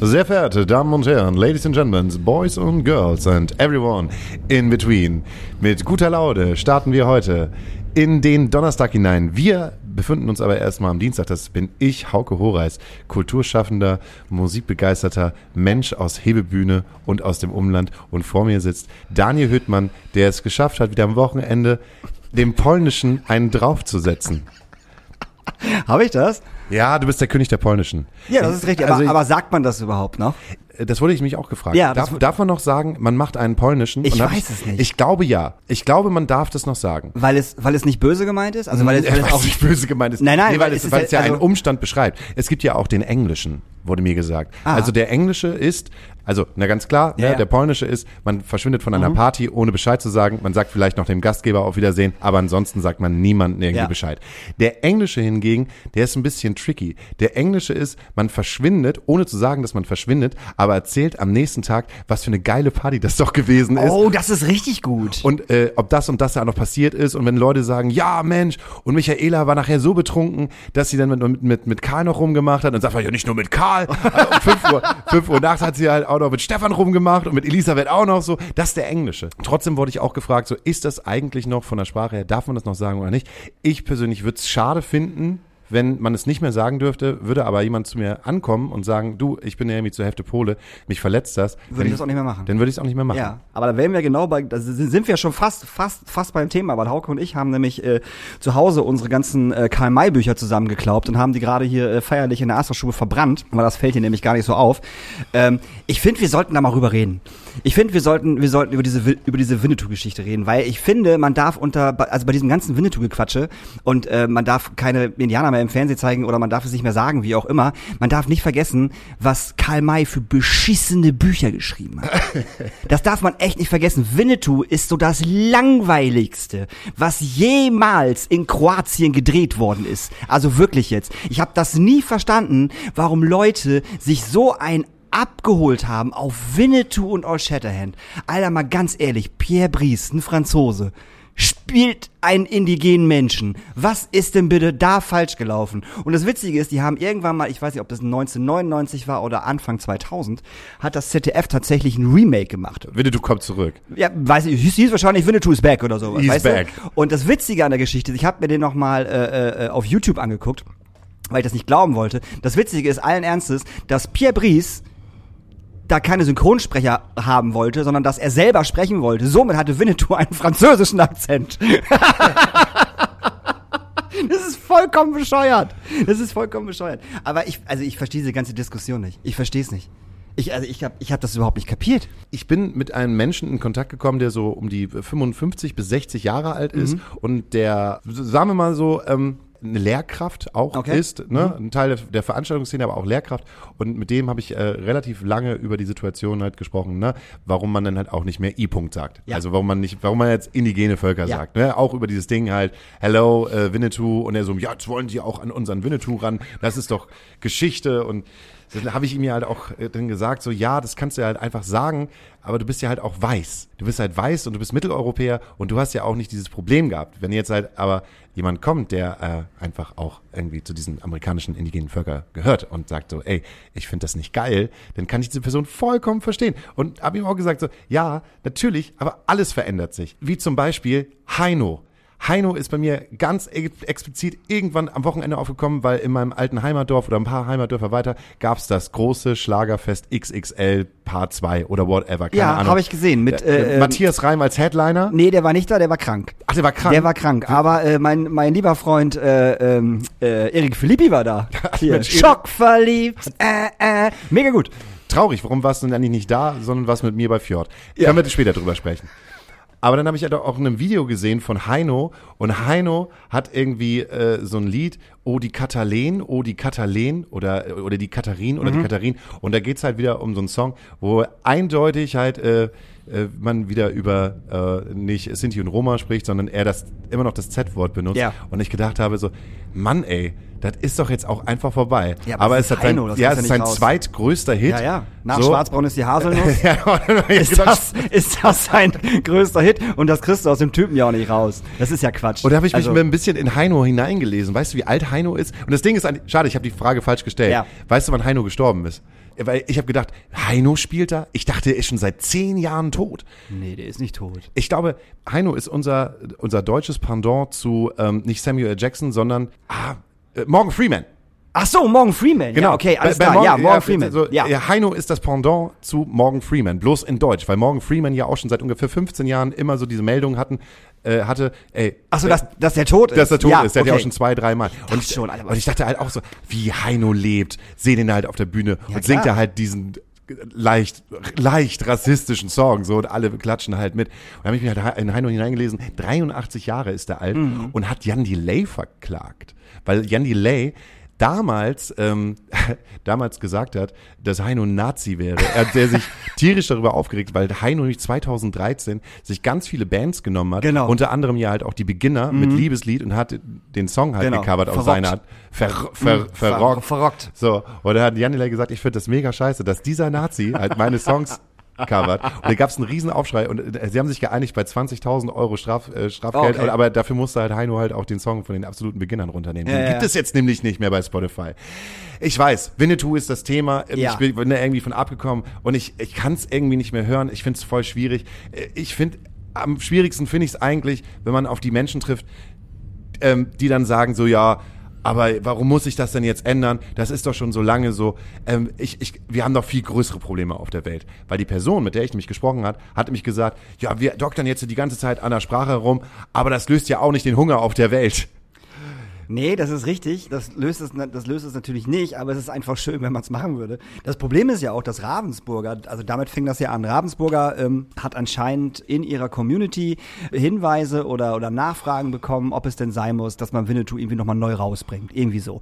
Sehr verehrte Damen und Herren, Ladies and Gentlemen, Boys and Girls and everyone in between. Mit guter Laune starten wir heute in den Donnerstag hinein. Wir befinden uns aber erstmal am Dienstag. Das bin ich, Hauke Horeis, kulturschaffender, musikbegeisterter Mensch aus Hebebühne und aus dem Umland. Und vor mir sitzt Daniel Hüttmann, der es geschafft hat, wieder am Wochenende dem Polnischen einen draufzusetzen. Habe ich das? Ja, du bist der König der Polnischen. Ja, das ist richtig. Also aber, aber sagt man das überhaupt noch? Das wurde ich mich auch gefragt. Ja, darf, darf man noch sagen, man macht einen polnischen? Ich weiß es nicht. Ich glaube ja. Ich glaube, man darf das noch sagen. Weil es, weil es nicht böse gemeint ist? Also weil es, weil es auch nicht böse gemeint ist. Nein, nein, nee, weil, weil es, weil ja- es ja einen also- Umstand beschreibt. Es gibt ja auch den Englischen, wurde mir gesagt. Ah. Also der Englische ist, also na ganz klar, Ja, ne, ja. der Polnische ist, man verschwindet von einer Party, ohne Bescheid zu sagen. Man sagt vielleicht noch dem Gastgeber auf Wiedersehen, aber ansonsten sagt man niemandem irgendwie. Bescheid. Der Englische hingegen, der ist ein bisschen tricky. Der Englische ist, man verschwindet, ohne zu sagen, dass man verschwindet, aber erzählt am nächsten Tag, was für eine geile Party das doch gewesen ist. Oh, das ist richtig gut. Und äh, ob das und das ja noch passiert ist und wenn Leute sagen, ja Mensch, und Michaela war nachher so betrunken, dass sie dann mit, mit, mit, Karl noch rumgemacht hat und sagt, ja nicht nur mit Karl, äh, um 5 Uhr, 5 Uhr nachts hat sie halt auch noch mit Stefan rumgemacht und mit Elisabeth auch noch so. Das ist der Englische. Trotzdem wurde ich auch gefragt, so ist das eigentlich noch von der Sprache her, darf man das noch sagen oder nicht? Ich persönlich würde es schade finden, wenn man es nicht mehr sagen dürfte, würde aber jemand zu mir ankommen und sagen, du, ich bin ja irgendwie zur Hälfte Pole, mich verletzt das. Würde ich das auch nicht mehr machen. Dann würde ich es auch nicht mehr machen. Ja, aber da wären wir genau bei, da sind wir schon fast, fast, fast beim Thema, weil Hauke und ich haben nämlich äh, zu Hause unsere ganzen äh, Karl-May-Bücher zusammengeklaubt und haben die gerade hier äh, feierlich in der Astra-Stube verbrannt, weil das fällt hier nämlich gar nicht so auf. Ähm, ich finde, wir sollten da mal rüber reden. Ich finde, wir sollten, wir sollten über diese, über diese Winnetou-Geschichte reden, weil ich finde, man darf unter, also bei diesem ganzen Winnetou-Gequatsche und äh, man darf keine Indianer mehr im Fernsehen zeigen oder man darf es nicht mehr sagen, wie auch immer, man darf nicht vergessen, was Karl May für beschissene Bücher geschrieben hat. Das darf man echt nicht vergessen. Winnetou ist so das langweiligste, was jemals in Kroatien gedreht worden ist. Also wirklich jetzt. Ich habe das nie verstanden, warum Leute sich so ein abgeholt haben auf Winnetou und Old Shatterhand. Alter, mal ganz ehrlich, Pierre Brice, ein Franzose, spielt einen indigenen Menschen. Was ist denn bitte da falsch gelaufen? Und das Witzige ist, die haben irgendwann mal, ich weiß nicht, ob das 1999 war oder Anfang 2000, hat das ZDF tatsächlich ein Remake gemacht. Winnetou kommt zurück. Ja, weiß ich, hieß, hieß wahrscheinlich Winnetou is back oder sowas. He's weißt back. Du? Und das Witzige an der Geschichte, ist, ich habe mir den nochmal äh, äh, auf YouTube angeguckt, weil ich das nicht glauben wollte. Das Witzige ist allen Ernstes, dass Pierre Brice da keine Synchronsprecher haben wollte, sondern dass er selber sprechen wollte. Somit hatte Winnetou einen französischen Akzent. Das ist vollkommen bescheuert. Das ist vollkommen bescheuert. Aber ich, also ich verstehe diese ganze Diskussion nicht. Ich verstehe es nicht. Ich, also ich habe ich hab das überhaupt nicht kapiert. Ich bin mit einem Menschen in Kontakt gekommen, der so um die 55 bis 60 Jahre alt ist Mhm. und der, sagen wir mal so, ähm, eine Lehrkraft auch Okay. Mhm. ist, ne? ein Teil der, der Veranstaltungsszene, aber auch Lehrkraft. Und mit dem habe ich äh, relativ lange über die Situation halt gesprochen, ne? warum man dann halt auch nicht mehr I-Punkt sagt. Ja. Also warum man nicht, warum man jetzt indigene Völker Ja. sagt. Ne? Auch über dieses Ding halt, hello, äh, Winnetou. Und er so, ja, jetzt wollen die auch an unseren Winnetou ran. Das ist doch Geschichte und dann habe ich ihm ja halt auch äh, dann gesagt, so ja, das kannst du ja halt einfach sagen, aber du bist ja halt auch weiß. Du bist halt weiß und du bist Mitteleuropäer und du hast ja auch nicht dieses Problem gehabt. Wenn jetzt halt aber jemand kommt, der äh, einfach auch irgendwie zu diesen amerikanischen indigenen Völker gehört und sagt so, ey, ich finde das nicht geil, dann kann ich diese Person vollkommen verstehen. Und habe ihm auch gesagt so, ja, natürlich, aber alles verändert sich. Wie zum Beispiel Heino. Heino ist bei mir ganz ex- explizit irgendwann am Wochenende aufgekommen, weil in meinem alten Heimatdorf oder ein paar Heimatdörfer weiter gab's das große Schlagerfest XXL Part 2 oder whatever. Keine Ja, habe ich gesehen. Mit, äh, ähm, Matthias Reim als Headliner. Nee, der war nicht da, der war krank. Ach, der war krank. Der war krank, aber äh, mein, mein lieber Freund äh, ähm, äh, Erik Philippi war da. Hier. Schockverliebt, äh, äh. Mega gut. traurig. Warum warst du denn eigentlich nicht da, sondern warst mit mir bei Fjord? Können wir später drüber sprechen. Aber dann habe ich ja doch auch in einem Video gesehen von Heino und Heino hat irgendwie äh, so ein Lied, Oh die Katalin, Oh die Katalin oder, oder die Katharin oder die Katharin und da geht's halt wieder um so einen Song, wo eindeutig halt äh, äh, man wieder über äh, nicht Sinti und Roma spricht, sondern er das immer noch das Z-Wort benutzt Ja. und ich gedacht habe so, Mann ey, das ist doch jetzt auch einfach vorbei. Ja, aber aber es ist sein, Heino, ja, es ist sein raus. zweitgrößter Hit. Ja, ja. Nach So. Schwarzbraun ist die Haselnuss. ja, Ist das, ist das sein größter Hit? Und das kriegst du aus dem Typen ja auch nicht raus. Das ist ja Quatsch. Und da habe ich mich Also- mir ein bisschen in Heino hineingelesen. Weißt du, wie alt Heino ist? Und das Ding ist, schade, ich habe die Frage falsch gestellt. Ja. Weißt du, wann Heino gestorben ist? Weil ich habe gedacht, Heino spielt da? Ich dachte, er ist schon seit zehn Jahren tot. Nee, der ist nicht tot. Ich glaube, Heino ist unser, unser deutsches Pendant zu ähm, nicht Samuel. Jackson, sondern ah, äh, Morgan Freeman. Ach so, Morgan Freeman. Ja, okay, alles Genau. Bei- bei klar. ja, Morgan- Morgan Freeman. So, ja. ja, Heino ist das Pendant zu Morgan Freeman, bloß in Deutsch, weil Morgan Freeman ja auch schon seit ungefähr 15 Jahren immer so diese Meldung hatten, äh, hatte, ey, Ach so, dass, dass der tot ist. dass er tot ja, ist. Der hat ja okay. auch schon zwei, dreimal. Und ich, schon, und ich dachte halt auch so, wie Heino lebt, sehe den halt auf der Bühne und singt er halt diesen leicht, leicht rassistischen Song, so, und alle klatschen halt mit. Und da habe ich mich halt in Heino hineingelesen, 83 Jahre ist er alt Mhm. und hat Jan Delay verklagt. Weil Jan Delay damals, ähm, damals gesagt hat, dass Heino ein Nazi wäre. Er hat der sich tierisch darüber aufgeregt, weil Heino nämlich 2013 sich ganz viele Bands genommen hat. Genau. Unter anderem ja halt auch die Beginner mit Liebeslied und hat den Song halt Genau. gecovert auf Verrockt. seine Art. Ver, ver, verrockt. verrockt. So, und da hat Jan Delay gesagt, ich finde das mega scheiße, dass dieser Nazi halt meine Songs covert. Und da gab es einen riesen Aufschrei und äh, sie haben sich geeinigt bei 20.000 Euro Straf, äh, Strafgeld, Okay. aber dafür musste halt Heino halt auch den Song von den absoluten Beginnern runternehmen. Ja, den ja, gibt es jetzt nämlich nicht mehr bei Spotify. Ich weiß, Winnetou ist das Thema. Ja. Ich bin, da irgendwie von abgekommen und ich, ich kann es irgendwie nicht mehr hören. Ich finde es voll schwierig. Äh, Ich finde, am schwierigsten finde ich es eigentlich, wenn man auf die Menschen trifft, ähm, die dann sagen so, ja, aber warum muss ich das denn jetzt ändern? Das ist doch schon so lange so. Ähm, ich, ich, wir haben doch viel größere Probleme auf der Welt. Weil die Person, mit der ich nämlich gesprochen hat, hat nämlich gesagt, ja, wir doktern jetzt die ganze Zeit an der Sprache herum, aber das löst ja auch nicht den Hunger auf der Welt. Nee, das ist richtig. Das löst es, das löst es natürlich nicht, aber es ist einfach schön, wenn man es machen würde. Das Problem ist ja auch, dass Ravensburger, also damit fing das ja an. Ravensburger ähm, hat anscheinend in ihrer Community Hinweise oder, oder Nachfragen bekommen, ob es denn sein muss, dass man Winnetou irgendwie nochmal neu rausbringt. Irgendwie so.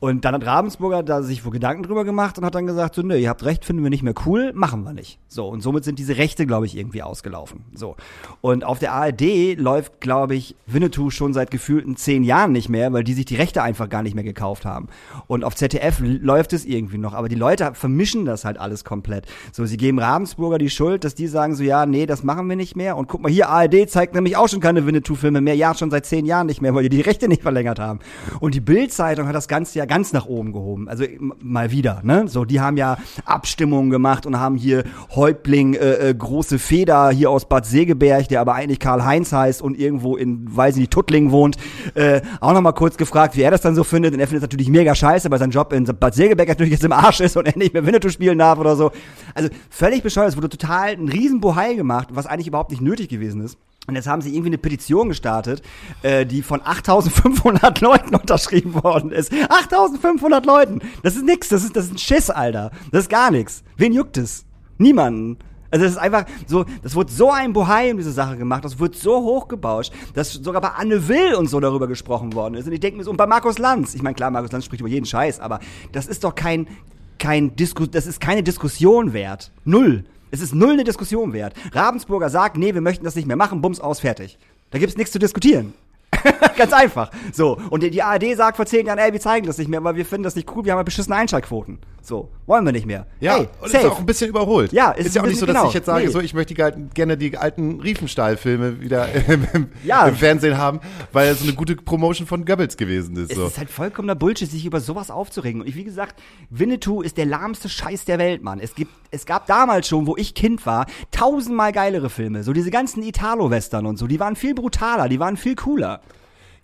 Und dann hat Ravensburger da sich wohl Gedanken drüber gemacht und hat dann gesagt, so, nö, ihr habt recht, finden wir nicht mehr cool, machen wir nicht. So, und somit sind diese Rechte, glaube ich, irgendwie ausgelaufen. So. Und auf der ARD läuft, glaube ich, Winnetou schon seit gefühlten zehn Jahren nicht mehr, weil die sich die Rechte einfach gar nicht mehr gekauft haben. Und auf ZDF läuft es irgendwie noch, aber die Leute vermischen das halt alles komplett. So, sie geben Ravensburger die Schuld, dass die sagen so, ja, nee, das machen wir nicht mehr. Und guck mal, hier, ARD zeigt nämlich auch schon keine Winnetou-Filme mehr, ja, schon seit zehn Jahren nicht mehr, weil die die Rechte nicht verlängert haben. Und die Bild-Zeitung hat das Ganze ja ganz nach oben gehoben. Also mal wieder, ne? So, die haben ja Abstimmungen gemacht und haben hier Häuptling, äh, äh, große Feder hier aus Bad Segeberg, der aber eigentlich Karl-Heinz heißt und irgendwo in, weiß ich nicht, Tuttlingen wohnt, äh, auch nochmal kurz gefragt, wie er das dann so findet. Und er findet es natürlich mega scheiße, weil sein Job in Bad Segeberg natürlich jetzt im Arsch ist und er nicht mehr Winnetou spielen darf oder so. Also völlig bescheuert. Es wurde total ein riesen Bohai gemacht, was eigentlich überhaupt nicht nötig gewesen ist. Und jetzt haben sie irgendwie eine Petition gestartet, äh, die von 8500 Leuten unterschrieben worden ist. 8500 Leuten! Das ist nix, das ist, das ist ein Schiss, Alter. Das ist gar nichts. Wen juckt es? Niemanden. Also das ist einfach so, das wurde so ein Bohai um diese Sache gemacht, das wird so hochgebauscht, dass sogar bei Anne Will und so darüber gesprochen worden ist. Und ich denke mir so, und bei Markus Lanz, ich meine, klar, Markus Lanz spricht über jeden Scheiß, aber das ist doch kein, kein Disku das ist keine Diskussion wert. Null. Es ist null eine Diskussion wert. Ravensburger sagt, nee, wir möchten das nicht mehr machen, bums aus, fertig. Da gibt's nichts zu diskutieren. Ganz einfach. So. Und die, die ARD sagt vor zehn Jahren, ey, wir zeigen das nicht mehr, weil wir finden das nicht cool, wir haben ja beschissene Einschaltquoten. So. Wollen wir nicht mehr. Ja, hey, und safe. ist auch ein bisschen überholt. Ja, ist, ist ja auch nicht so, dass genau. ich jetzt sage, Nee. so ich möchte die gerne die alten Riefenstahl-Filme wieder im, Ja. im Fernsehen haben, weil es so eine gute Promotion von Goebbels gewesen ist. Es So. ist halt vollkommener Bullshit, sich über sowas aufzuregen. Und ich, wie gesagt, Winnetou ist der lahmste Scheiß der Welt, Mann. Es gibt, es gab damals schon, wo ich Kind war, tausendmal geilere Filme. So diese ganzen Italo-Western und so, die waren viel brutaler, die waren viel cooler.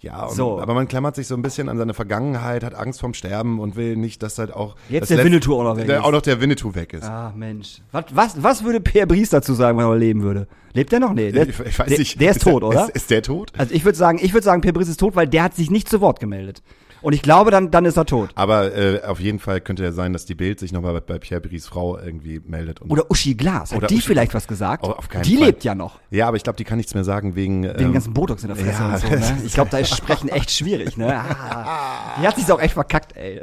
Ja, So. aber man klammert sich so ein bisschen an seine Vergangenheit, hat Angst vorm Sterben und will nicht, dass halt auch Jetzt der Winnetou auch noch weg der, ist. auch noch der Winnetou weg ist. Ah, Mensch. Was, was, was würde Pierre Brice dazu sagen, wenn er leben würde? Lebt er noch? Nee. Der, ich, ich weiß der, nicht. Der ist, tot, der, oder? Ist, ist der tot? also ich würde sagen, ich würde sagen, Pierre Brice ist tot, weil der hat sich nicht zu Wort gemeldet. Und ich glaube, dann, dann ist er tot. Aber äh, auf jeden Fall könnte ja sein, dass die Bild sich nochmal bei, bei Pierre Brice Frau irgendwie meldet. Und Oder Uschi Glas. Hat Oder die Uschi vielleicht was gesagt? Oh, auf keinen die Fall. lebt ja noch. ja, aber ich glaube, die kann nichts mehr sagen wegen. Wegen ähm, ganzen Botox in der Fresse ja, und so, ne? Ich glaube, da ist Sprechen echt schwierig, ne? Ah, die hat sich auch echt verkackt, ey.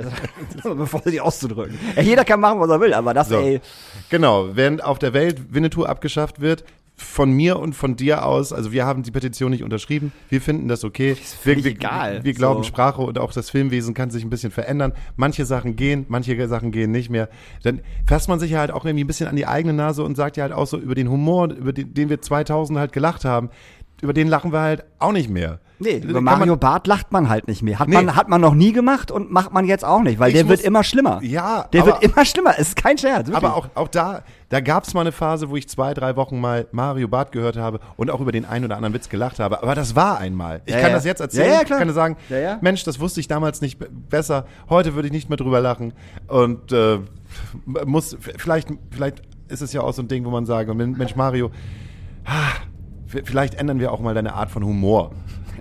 Bevor sie auszudrücken. Ja, jeder kann machen, was er will, aber das, So. ey. Genau, während auf der Welt Winnetou abgeschafft wird, von mir und von dir aus, also wir haben die Petition nicht unterschrieben, wir finden das okay. wir, völlig wir, egal. wir glauben, So. Sprache und auch das Filmwesen kann sich ein bisschen verändern. Manche Sachen gehen, manche Sachen gehen nicht mehr. Dann fasst man sich ja halt auch irgendwie ein bisschen an die eigene Nase und sagt ja halt auch so über den Humor, über den, den wir 2000 halt gelacht haben, über den lachen wir halt auch nicht mehr. Nee, über man- Mario Barth lacht man halt nicht mehr. Hat, Nee. man, hat man noch nie gemacht und macht man jetzt auch nicht, weil Ich der wird muss- immer schlimmer. Ja, Der aber- wird immer schlimmer. Ist kein Scherz. Wirklich. Aber auch, auch da, da gab es mal eine Phase, wo ich zwei, drei Wochen mal Mario Barth gehört habe und auch über den einen oder anderen Witz gelacht habe. Aber das war einmal. Ich Ja, kann ja. das jetzt erzählen. Ja, ja, klar. Ich kann sagen, Ja. Mensch, das wusste ich damals nicht be- besser. Heute würde ich nicht mehr drüber lachen. Und äh, muss, vielleicht, vielleicht ist es ja auch so ein Ding, wo man sagen, Mensch, Mario, ah, vielleicht ändern wir auch mal deine Art von Humor.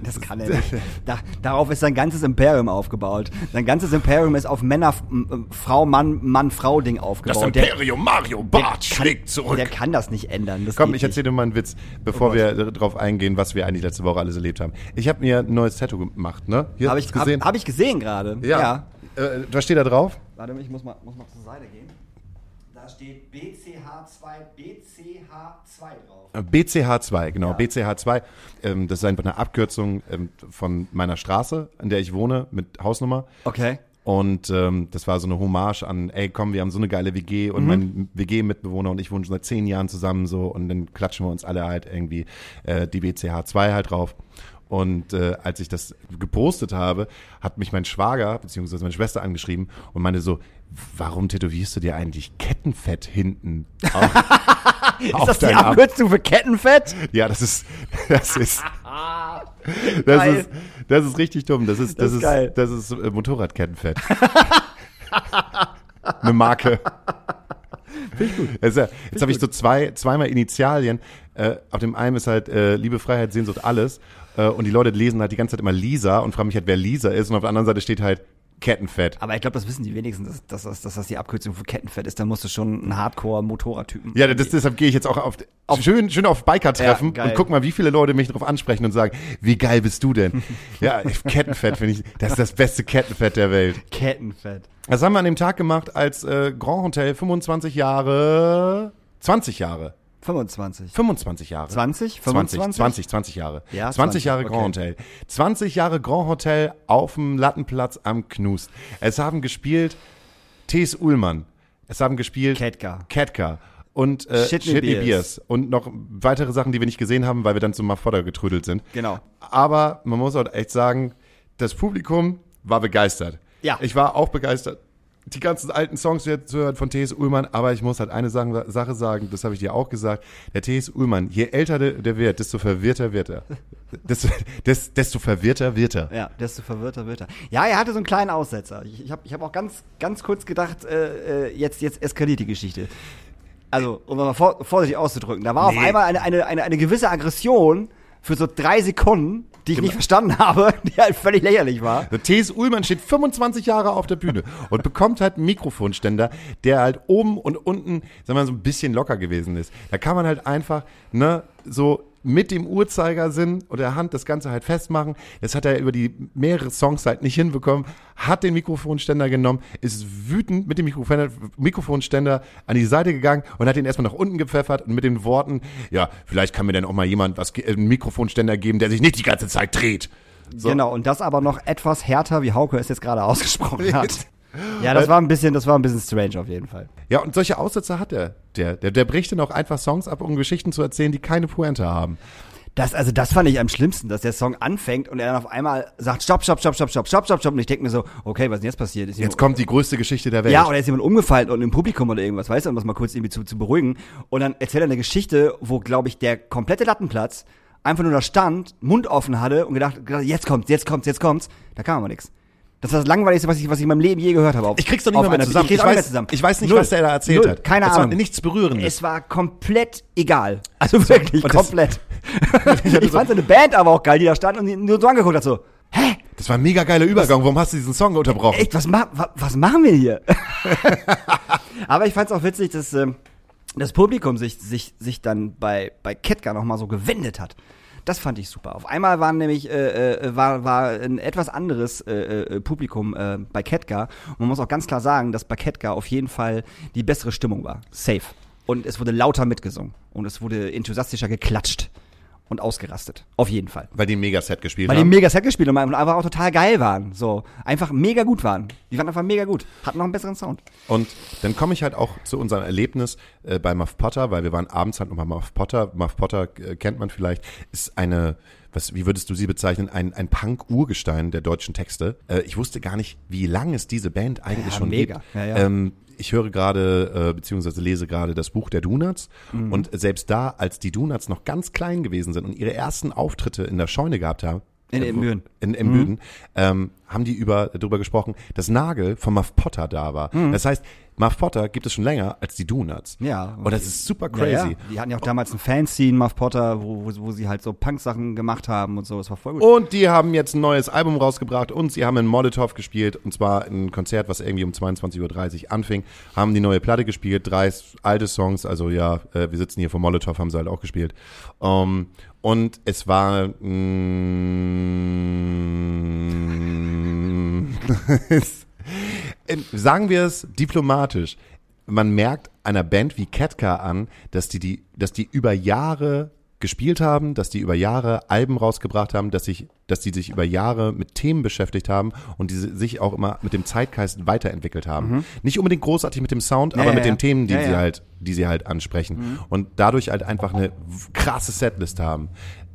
Das kann er nicht. Da, darauf ist sein ganzes Imperium aufgebaut. Sein ganzes Imperium ist auf Männer, m- Frau, Mann, Mann, Frau Ding aufgebaut. Der- Mario Barth schlägt Der kann das nicht ändern. Das Komm, ich erzähle dir mal einen Witz, bevor Oh wir darauf eingehen, was wir eigentlich letzte Woche alles erlebt haben. Ich habe mir ein neues Tattoo gemacht, ne? Habe ich, gesehen? hab, hab ich gesehen gerade. ja. Äh, was steht da drauf? Warte, ich muss mal, muss mal zur Seite gehen. Da steht BCH2, BCH2 drauf. Äh, BCH2, genau, Ja. BCH2. Ähm, das ist einfach eine Abkürzung ähm, von meiner Straße, in der ich wohne, mit Hausnummer. Okay. Und ähm, das war so eine Hommage an, ey komm, wir haben so eine geile WG Mhm. und mein WG-Mitbewohner und ich wohnen schon seit zehn Jahren zusammen so und dann klatschen wir uns alle halt irgendwie äh, die BCH2 halt drauf. Und äh, als ich das gepostet habe, hat mich mein Schwager beziehungsweise meine Schwester angeschrieben und meinte so, warum tätowierst du dir eigentlich Kettenfett hinten? auf- Ist auf das die? Abkürzung für Kettenfett? Ja, das ist, das ist, das ist, das ist richtig dumm. Das ist, das, Das ist geil. das ist äh, Motorradkettenfett. Eine Marke. Jetzt, äh, jetzt habe ich so zwei, zweimal Initialien. Äh, auf dem einen ist halt äh, Liebe, Freiheit, Sehnsucht, alles. Äh, und die Leute lesen halt die ganze Zeit immer Lisa und fragen mich halt, wer Lisa ist. Und auf der anderen Seite steht halt Kettenfett. Aber ich glaube, das wissen die wenigsten, dass, dass, dass, dass das die Abkürzung für Kettenfett ist. Da musst du schon ein Hardcore-Motorradtypen. Ja, das, deshalb gehe ich jetzt auch auf, auf schön, schön auf Biker-Treffen Ja, und guck mal, wie viele Leute mich darauf ansprechen und sagen, wie geil bist du denn? ja, Kettenfett finde ich, das ist das beste Kettenfett der Welt. Kettenfett. Das haben wir an dem Tag gemacht, als äh, Grand Hotel 25 Jahre, 20 Jahre, 25. 25 Jahre. 20? 20, 25? 20, 20 Jahre. Ja, 20 20, Jahre okay. Grand Hotel. 20 Jahre Grand Hotel auf dem Lattenplatz am Knust. Es haben gespielt T.S. Ullmann. Es haben gespielt Ketka. Ketka. Und äh, Shitney Beers. Beers. Und noch weitere Sachen, die wir nicht gesehen haben, weil wir dann zum Mafodder getrödelt sind. Genau. Aber man muss auch echt sagen, das Publikum war begeistert. Ja. Ich war auch begeistert. Die ganzen alten Songs wieder zu hören von T.S. Ullmann, aber ich muss halt eine Sache, sagen, das habe ich dir auch gesagt. Der T.S. Ullmann, je älter der, der wird, desto verwirrter wird er. Desto, des, desto verwirrter wird er. Ja, desto verwirrter wird er. Ja, er hatte so einen kleinen Aussetzer. Ich, ich habe ich hab auch ganz, ganz kurz gedacht, äh, äh, jetzt, jetzt eskaliert die Geschichte. Also, um mal vor, vorsichtig auszudrücken. Da war auf Nee. einmal eine, eine, eine, eine gewisse Aggression für so drei Sekunden, die ich nicht verstanden habe, die halt völlig lächerlich war. Der T.S. Ullmann steht 25 Jahre auf der Bühne und bekommt halt einen Mikrofonständer, der halt oben und unten, sagen wir mal, so ein bisschen locker gewesen ist. Da kann man halt einfach, ne, so mit dem Uhrzeigersinn oder der Hand das Ganze halt festmachen. Das hat er über die mehrere Songs halt nicht hinbekommen, hat den Mikrofonständer genommen, ist wütend mit dem Mikrofon, Mikrofonständer an die Seite gegangen und hat ihn erstmal nach unten gepfeffert und mit den Worten, ja, vielleicht kann mir dann auch mal jemand was, einen Mikrofonständer geben, der sich nicht die ganze Zeit dreht. So. Genau, und das aber noch etwas härter, wie Hauke es jetzt gerade ausgesprochen hat. Ja, das war ein bisschen, das war ein bisschen strange auf jeden Fall. Ja, und solche Aussätze hat er. Der, der, der bricht dann auch einfach Songs ab, um Geschichten zu erzählen, die keine Pointe haben. Das, also das fand ich am schlimmsten, dass der Song anfängt und er dann auf einmal sagt, stopp, stopp, stopp, stopp, stopp, stopp, stopp, stopp. Und ich denke mir so, okay, was ist denn jetzt passiert? Ist Jetzt kommt die größte Geschichte der Welt. Ja, oder ist jemand umgefallen und im Publikum oder irgendwas, weißt du, um das mal kurz irgendwie zu, zu beruhigen. Und dann erzählt er eine Geschichte, wo, glaube ich, der komplette Lattenplatz einfach nur da stand, Mund offen hatte und gedacht jetzt kommt's, jetzt kommt's, jetzt kommt's. Da kam aber nichts. Das war das Langweiligste, was ich, was ich in meinem Leben je gehört habe. Auf, Ich krieg's doch nicht mehr einer- zusammen. Ich, Ich weiß- mehr zusammen. ich weiß nicht, Null. was der da erzählt Null. hat. Keine Es war Ahnung. nichts Berührendes. Es war komplett egal. Also wirklich und komplett. ich fand seine Band aber auch geil, die da stand und nur so angeguckt hat, so, hä? Das war ein mega geiler Übergang. Warum hast du diesen Song unterbrochen? Echt, was, ma wa was machen wir hier? Aber ich fand's auch witzig, dass ähm, das Publikum sich, sich, sich dann bei, bei Ketka nochmal so gewendet hat. Das fand ich super. Auf einmal waren nämlich, äh, äh, war, war ein etwas anderes äh, äh, Publikum äh, bei Ketka. Und man muss auch ganz klar sagen, dass bei Ketka auf jeden Fall die bessere Stimmung war. Safe. Und es wurde lauter mitgesungen. Und es wurde enthusiastischer geklatscht und ausgerastet. Auf jeden Fall. Weil die ein Megaset gespielt Weil die haben. mega Set gespielt haben und einfach auch total geil waren. So, einfach mega gut waren. Die waren einfach mega gut. Hatten noch einen besseren Sound. Und dann komme ich halt auch zu unserem Erlebnis äh, bei Muff Potter, weil wir waren abends halt nochmal Muff Potter. Muff Potter äh, kennt man vielleicht, ist eine, was, wie würdest du sie bezeichnen? Ein, ein Punk-Urgestein der deutschen Texte. Äh, ich wusste gar nicht, wie lange es diese Band eigentlich Ja, schon mega. gibt. Ja, ja. Ähm, ich höre gerade, äh, beziehungsweise lese gerade das Buch der Donuts. Mhm. Und selbst da, als die Donuts noch ganz klein gewesen sind und ihre ersten Auftritte in der Scheune gehabt haben, In äh, Ebenbüren. in, in Büden, ähm, haben die über, darüber gesprochen, dass Nagel von Muff Potter da war. Das heißt, Muff Potter gibt es schon länger als die Donuts. Ja. Und das ist super Ja, crazy. ja. Die hatten ja auch damals ein Fanscene, Muff Potter, wo, wo, wo sie halt so Punk-Sachen gemacht haben und so. Das war voll gut. Und die haben jetzt ein neues Album rausgebracht und sie haben in Molotov gespielt und zwar ein Konzert, was irgendwie um 22.30 Uhr anfing, haben die neue Platte gespielt, drei alte Songs, also ja, äh, wir sitzen hier vor Molotov, haben sie halt auch gespielt. Ähm, und es war mm, sagen wir es diplomatisch, man merkt einer Band wie Ketka an, dass die, die, dass die über Jahre gespielt haben, dass die über Jahre Alben rausgebracht haben, dass sich, dass die sich über Jahre mit Themen beschäftigt haben und die sich auch immer mit dem Zeitgeist weiterentwickelt haben. Nicht unbedingt großartig mit dem Sound, aber Mhm. ja, mit ja. den Themen, die Ja, sie ja. Mhm. halt, die sie halt ansprechen und dadurch halt einfach eine krasse Setlist haben.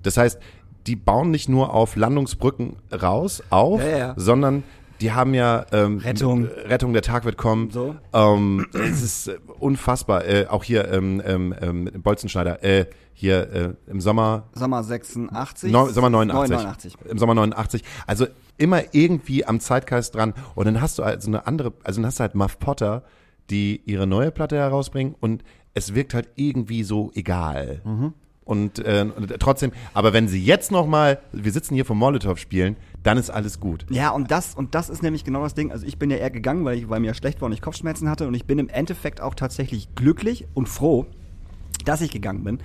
Das heißt, die bauen nicht nur auf Landungsbrücken raus auf, Ja, ja. sondern die haben ja ähm, Rettung. Rettung, der Tag wird kommen. So. Ähm, es ist äh, unfassbar. Äh, auch hier ähm, ähm, ähm, Bolzenschneider, äh, hier äh, im Sommer, Sommer 86? Neu- Sommer 89. 89. Im Sommer 89. Also immer irgendwie am Zeitgeist dran. Und dann hast du halt so eine andere, also dann hast du halt Muff Potter, die ihre neue Platte herausbringen und es wirkt halt irgendwie so egal. Mhm. Und, äh, und trotzdem, aber wenn sie jetzt noch mal, wir sitzen hier vom Molotow spielen, dann ist alles gut. Ja, und das, und das ist nämlich genau das Ding. Also ich bin ja eher gegangen, weil, ich, weil mir ja schlecht war und ich Kopfschmerzen hatte. Und ich bin im Endeffekt auch tatsächlich glücklich und froh, dass ich gegangen bin,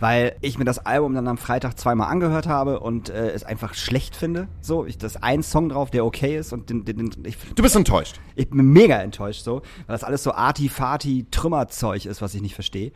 weil ich mir das Album dann am Freitag zweimal angehört habe und äh, es einfach schlecht finde. So, ich das ein Song drauf, der okay ist und den, den, den ich, Du bist enttäuscht. ich bin mega enttäuscht so, weil das alles so arti-fati Trümmerzeug ist, was ich nicht verstehe.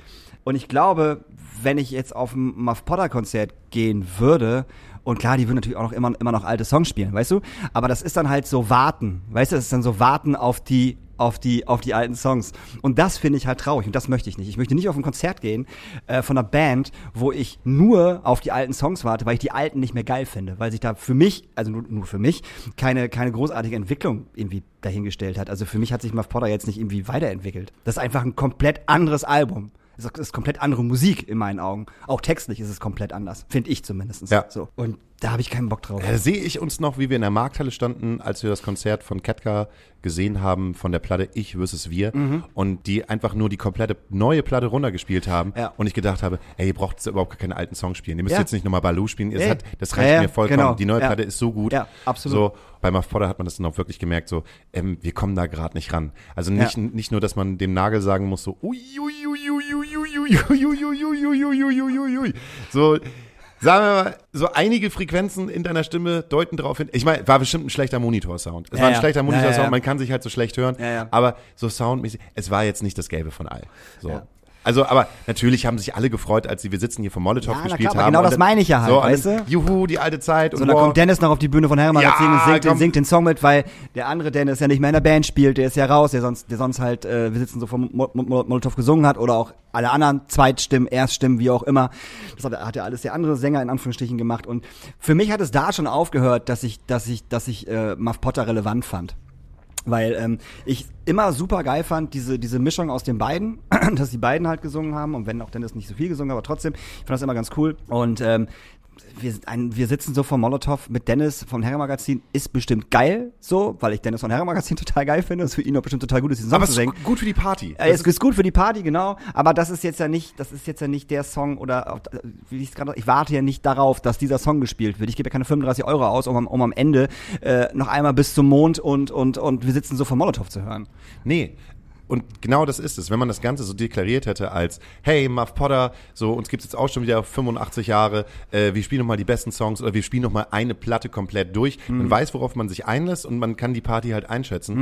Und ich glaube, wenn ich jetzt auf ein Muff Potter Konzert gehen würde, und klar, die würden natürlich auch noch immer, immer noch alte Songs spielen, weißt du? Aber das ist dann halt so warten, weißt du? Das ist dann so warten auf die, auf die, auf die alten Songs. Und das finde ich halt traurig und das möchte ich nicht. Ich möchte nicht auf ein Konzert gehen äh, von einer Band, wo ich nur auf die alten Songs warte, weil ich die alten nicht mehr geil finde, weil sich da für mich, also nur, nur für mich, keine, keine großartige Entwicklung irgendwie dahingestellt hat. Also für mich hat sich Muff Potter jetzt nicht irgendwie weiterentwickelt. Das ist einfach ein komplett anderes Album. Es ist komplett andere Musik in meinen Augen. Auch textlich ist es komplett anders, finde ich zumindest. Ja. So. Und da habe ich keinen Bock drauf. Da sehe ich uns noch, wie wir in der Markthalle standen, als wir das Konzert von Ketka gesehen haben von der Platte Ich vs. Wir und die einfach nur die komplette neue Platte runtergespielt haben Mhm. Ja. und ich gedacht habe, ey, ihr braucht jetzt überhaupt keine alten Songs spielen. Ihr müsst Ja. jetzt nicht nochmal Baloo spielen. Das, Nee. hat, das reicht Ja, mir vollkommen. genau. Die neue. Platte ist so gut. Ja, absolut. So, bei Muff Potter hat man das dann auch wirklich gemerkt, so, ähm, wir kommen da gerade nicht ran. Also nicht, nicht nur, dass man dem Nagel sagen muss, so, ui, ui, ui, ui, ui, so, sagen wir mal, so einige Frequenzen in deiner Stimme deuten darauf hin. Ich meine, war bestimmt ein schlechter Monitorsound. Es ja, war ein ja. schlechter Monitorsound, ja, man kann sich halt so schlecht hören, aber so soundmäßig, es war jetzt nicht das Gelbe von all. So. Also, aber natürlich haben sich alle gefreut, als sie, wir sitzen hier vom Molotow Ja, gespielt klar, haben. genau das meine ich ja halt, so, weißt du? Juhu, die alte Zeit. So, und dann wow. kommt Dennis noch auf die Bühne von Hermann Ja, und singt, singt, den, komm. singt den Song mit, weil der andere Dennis ja nicht mehr in der Band spielt, der ist ja raus, der sonst, der sonst halt, äh, wir sitzen so vom Mo Mo Mo Molotow gesungen hat oder auch alle anderen Zweitstimmen, Erststimmen, wie auch immer. Das hat, hat ja alles der andere Sänger in Anführungsstrichen gemacht und für mich hat es da schon aufgehört, dass ich, dass ich, dass ich äh, Muff Potter relevant fand. Weil ähm, ich immer super geil fand, diese, diese Mischung aus den beiden, dass die beiden halt gesungen haben und wenn auch Dennis nicht so viel gesungen aber trotzdem, ich fand das immer ganz cool. Und ähm, wir, ein, wir sitzen so vor Molotow mit Dennis vom Herrenmagazin, ist bestimmt geil, so, weil ich Dennis vom Herrenmagazin total geil finde. Es für ihn auch bestimmt total gut ist, diesen Song Aber zu es singen. ist gut für die Party. Äh, es ist gut für die Party, genau. Aber das ist jetzt ja nicht, das ist jetzt ja nicht der Song oder äh, wie ich gerade, ich warte ja nicht darauf, dass dieser Song gespielt wird. Ich gebe ja keine 35 Euro aus, um, am- um am Ende äh, noch einmal bis zum Mond und und und wir sitzen so vor Molotow zu hören. Nee. Und genau das ist es. Wenn man das Ganze so deklariert hätte als, hey, Muff Potter, so, uns gibt's jetzt auch schon wieder 85 Jahre, äh, wir spielen nochmal die besten Songs oder wir spielen nochmal eine Platte komplett durch. Man weiß, worauf man sich einlässt und man kann die Party halt einschätzen.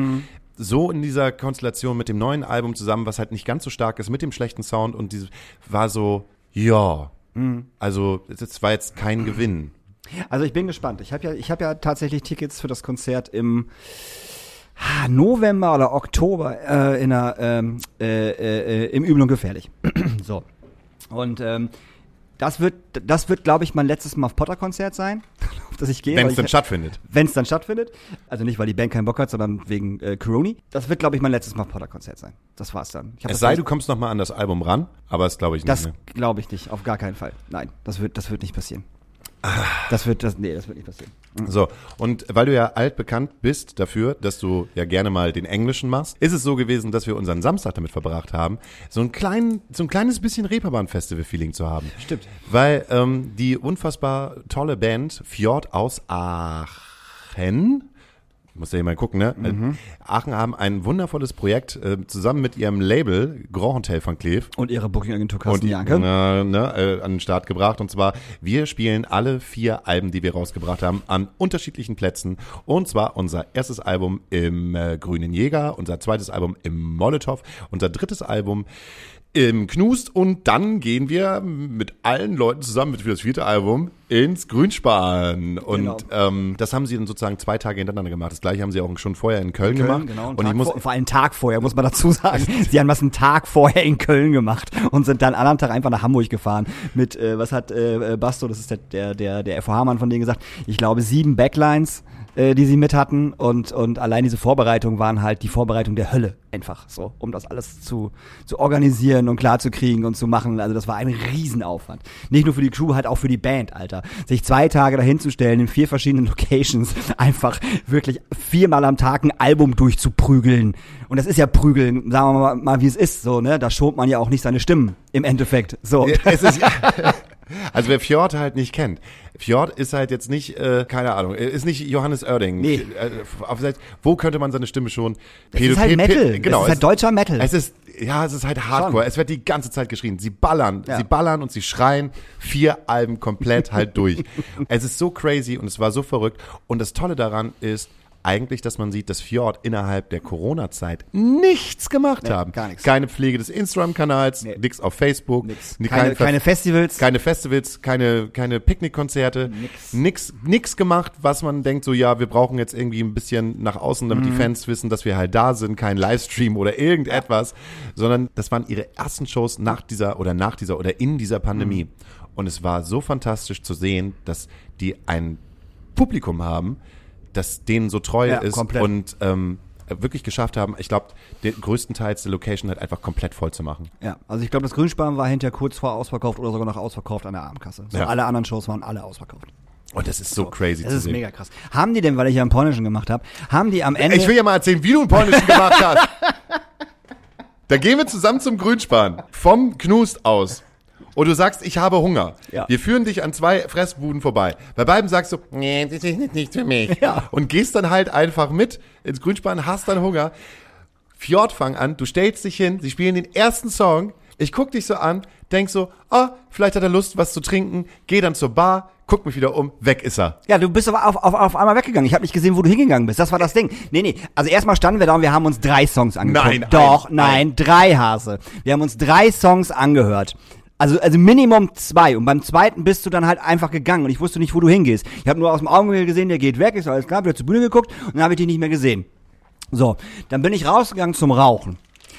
So in dieser Konstellation mit dem neuen Album zusammen, was halt nicht ganz so stark ist, mit dem schlechten Sound und dieses, war so, ja. Also, es war jetzt kein Gewinn. Also ich bin gespannt. Ich habe ja, ich habe ja tatsächlich Tickets für das Konzert im November oder Oktober äh, in der, ähm, äh, äh, im Übel und Gefährlich. so. Und ähm, das wird, das wird, glaube ich, mein letztes Muff Potter Konzert sein, auf das ich gehe. Wenn es dann stattfindet. wenn es dann stattfindet. Also nicht, weil die Band keinen Bock hat, sondern wegen äh, Coroni. Das wird, glaube ich, mein letztes Muff Potter Konzert sein. Das war's dann. Es sei, du kommst nochmal an das Album ran, aber das glaube ich nicht. Das glaube ich nicht, auf gar keinen Fall. Nein, das wird, das wird nicht passieren. Das wird, das, nee, das wird nicht passieren. So, und weil du ja altbekannt bist dafür, dass du ja gerne mal den Englischen machst, ist es so gewesen, dass wir unseren Samstag damit verbracht haben, so ein, klein, so ein kleines bisschen Reeperbahn-Festival-Feeling zu haben. Stimmt. Weil ähm, die unfassbar tolle Band Fjord aus Aachen, muss ja hier mal gucken, ne? Mhm. Aachen haben ein wundervolles Projekt äh, zusammen mit ihrem Label Grand Hotel van Cleef Und ihre Booking-Agentur Carsten Janke. ne, ne, äh, an den Start gebracht. Und zwar, wir spielen alle vier Alben, die wir rausgebracht haben, an unterschiedlichen Plätzen. Und zwar unser erstes Album im äh, Grünen Jäger, unser zweites Album im Molotow, unser drittes Album im Knust und dann gehen wir mit allen Leuten zusammen für das vierte Album ins Grünspan. Und Genau. ähm, das haben sie dann sozusagen zwei Tage hintereinander gemacht. Das gleiche haben sie auch schon vorher in Köln, Köln, gemacht. genau. und ich Tag muss, vor, vor allem einen Tag vorher, muss man dazu sagen. Sie haben das einen Tag vorher in Köln gemacht und sind dann anderen Tag einfach nach Hamburg gefahren. Mit, äh, was hat äh, Basto, das ist der, der, der, der FOH-Mann von denen gesagt, ich glaube sieben Backlines, äh, die sie mit hatten und, und allein diese Vorbereitungen waren halt die Vorbereitung der Hölle einfach so, um das alles zu, zu organisieren und klar zu kriegen und zu machen. Also das war ein Riesenaufwand. Nicht nur für die Crew, halt auch für die Band, Alter. Sich zwei Tage dahin zu stellen in vier verschiedenen Locations, einfach wirklich viermal am Tag ein Album durchzuprügeln. Und das ist ja prügeln, sagen wir mal, mal wie es ist, so, ne? Da schont man ja auch nicht seine Stimmen im Endeffekt. So. Es ist, also wer Fjord halt nicht kennt, Fjord ist halt jetzt nicht, äh, keine Ahnung, äh, ist nicht Johannes Oerding. Nee. Äh, auf, Seite- wo könnte man seine Stimme schon? Es ist halt Metal. genau, es ist halt deutscher Metal. Es ist, ja, es ist halt Hardcore. Es wird die ganze Zeit geschrien. Sie ballern, Ja. sie ballern und sie schreien vier Alben komplett halt durch. es ist so crazy und es war so verrückt. Und das Tolle daran ist, eigentlich, dass man sieht, dass Fjord innerhalb der Corona-Zeit nichts gemacht Nee, haben. gar nichts. Keine Pflege des Instagram-Kanals, Nee. nix auf Facebook, Nix. Keine, kein Ver- keine Festivals. keine Festivals, keine, keine Picknickkonzerte, Nix. nix, nix gemacht, was man denkt, so ja, wir brauchen jetzt irgendwie ein bisschen nach außen, damit Mhm. die Fans wissen, dass wir halt da sind, kein Livestream oder irgendetwas, sondern das waren ihre ersten Shows nach dieser oder nach dieser oder in dieser Pandemie. Mhm. Und es war so fantastisch zu sehen, dass die ein Publikum haben, das denen so treu Ja, ist komplett. und ähm, wirklich geschafft haben, ich glaube, den größtenteils der Location halt einfach komplett voll zu machen. Ja, also ich glaube, das Grünspan war hinterher kurz vor ausverkauft oder sogar noch ausverkauft an der Abendkasse. So Ja. alle anderen Shows waren alle ausverkauft. Und das ist so crazy Das ist sehen. mega krass. Haben die denn, weil ich ja einen polnischen gemacht habe, haben die am Ende Ich will ja mal erzählen, wie du einen polnischen gemacht hast. Da gehen wir zusammen zum Grünspan. Vom Knust aus. Und du sagst, ich habe Hunger. Ja. Wir führen dich an zwei Fressbuden vorbei. Bei beiden sagst du, nee, das ist nicht, für mich. Ja. Und gehst dann halt einfach mit ins Grünspan, hast dann Hunger. Fjord fang an, du stellst dich hin, sie spielen den ersten Song. Ich guck dich so an, denk so, ah, vielleicht hat er Lust, was zu trinken. Geh dann zur Bar, guck mich wieder um, weg ist er. Ja, du bist aber auf, auf, auf einmal weggegangen. Ich habe nicht gesehen, wo du hingegangen bist. Das war das Ding. Nee, nee. Also erstmal standen wir da und wir haben uns drei Songs angeguckt. Nein, Doch, ein, nein, drei Hase. Wir haben uns drei Songs angehört. Also, also Minimum zwei. Und beim zweiten bist du dann halt einfach gegangen und ich wusste nicht, wo du hingehst. Ich habe nur aus dem Augenwinkel gesehen, der geht weg, ist alles klar, wieder zur Bühne geguckt und dann habe ich dich nicht mehr gesehen. So, dann bin ich rausgegangen zum Rauchen.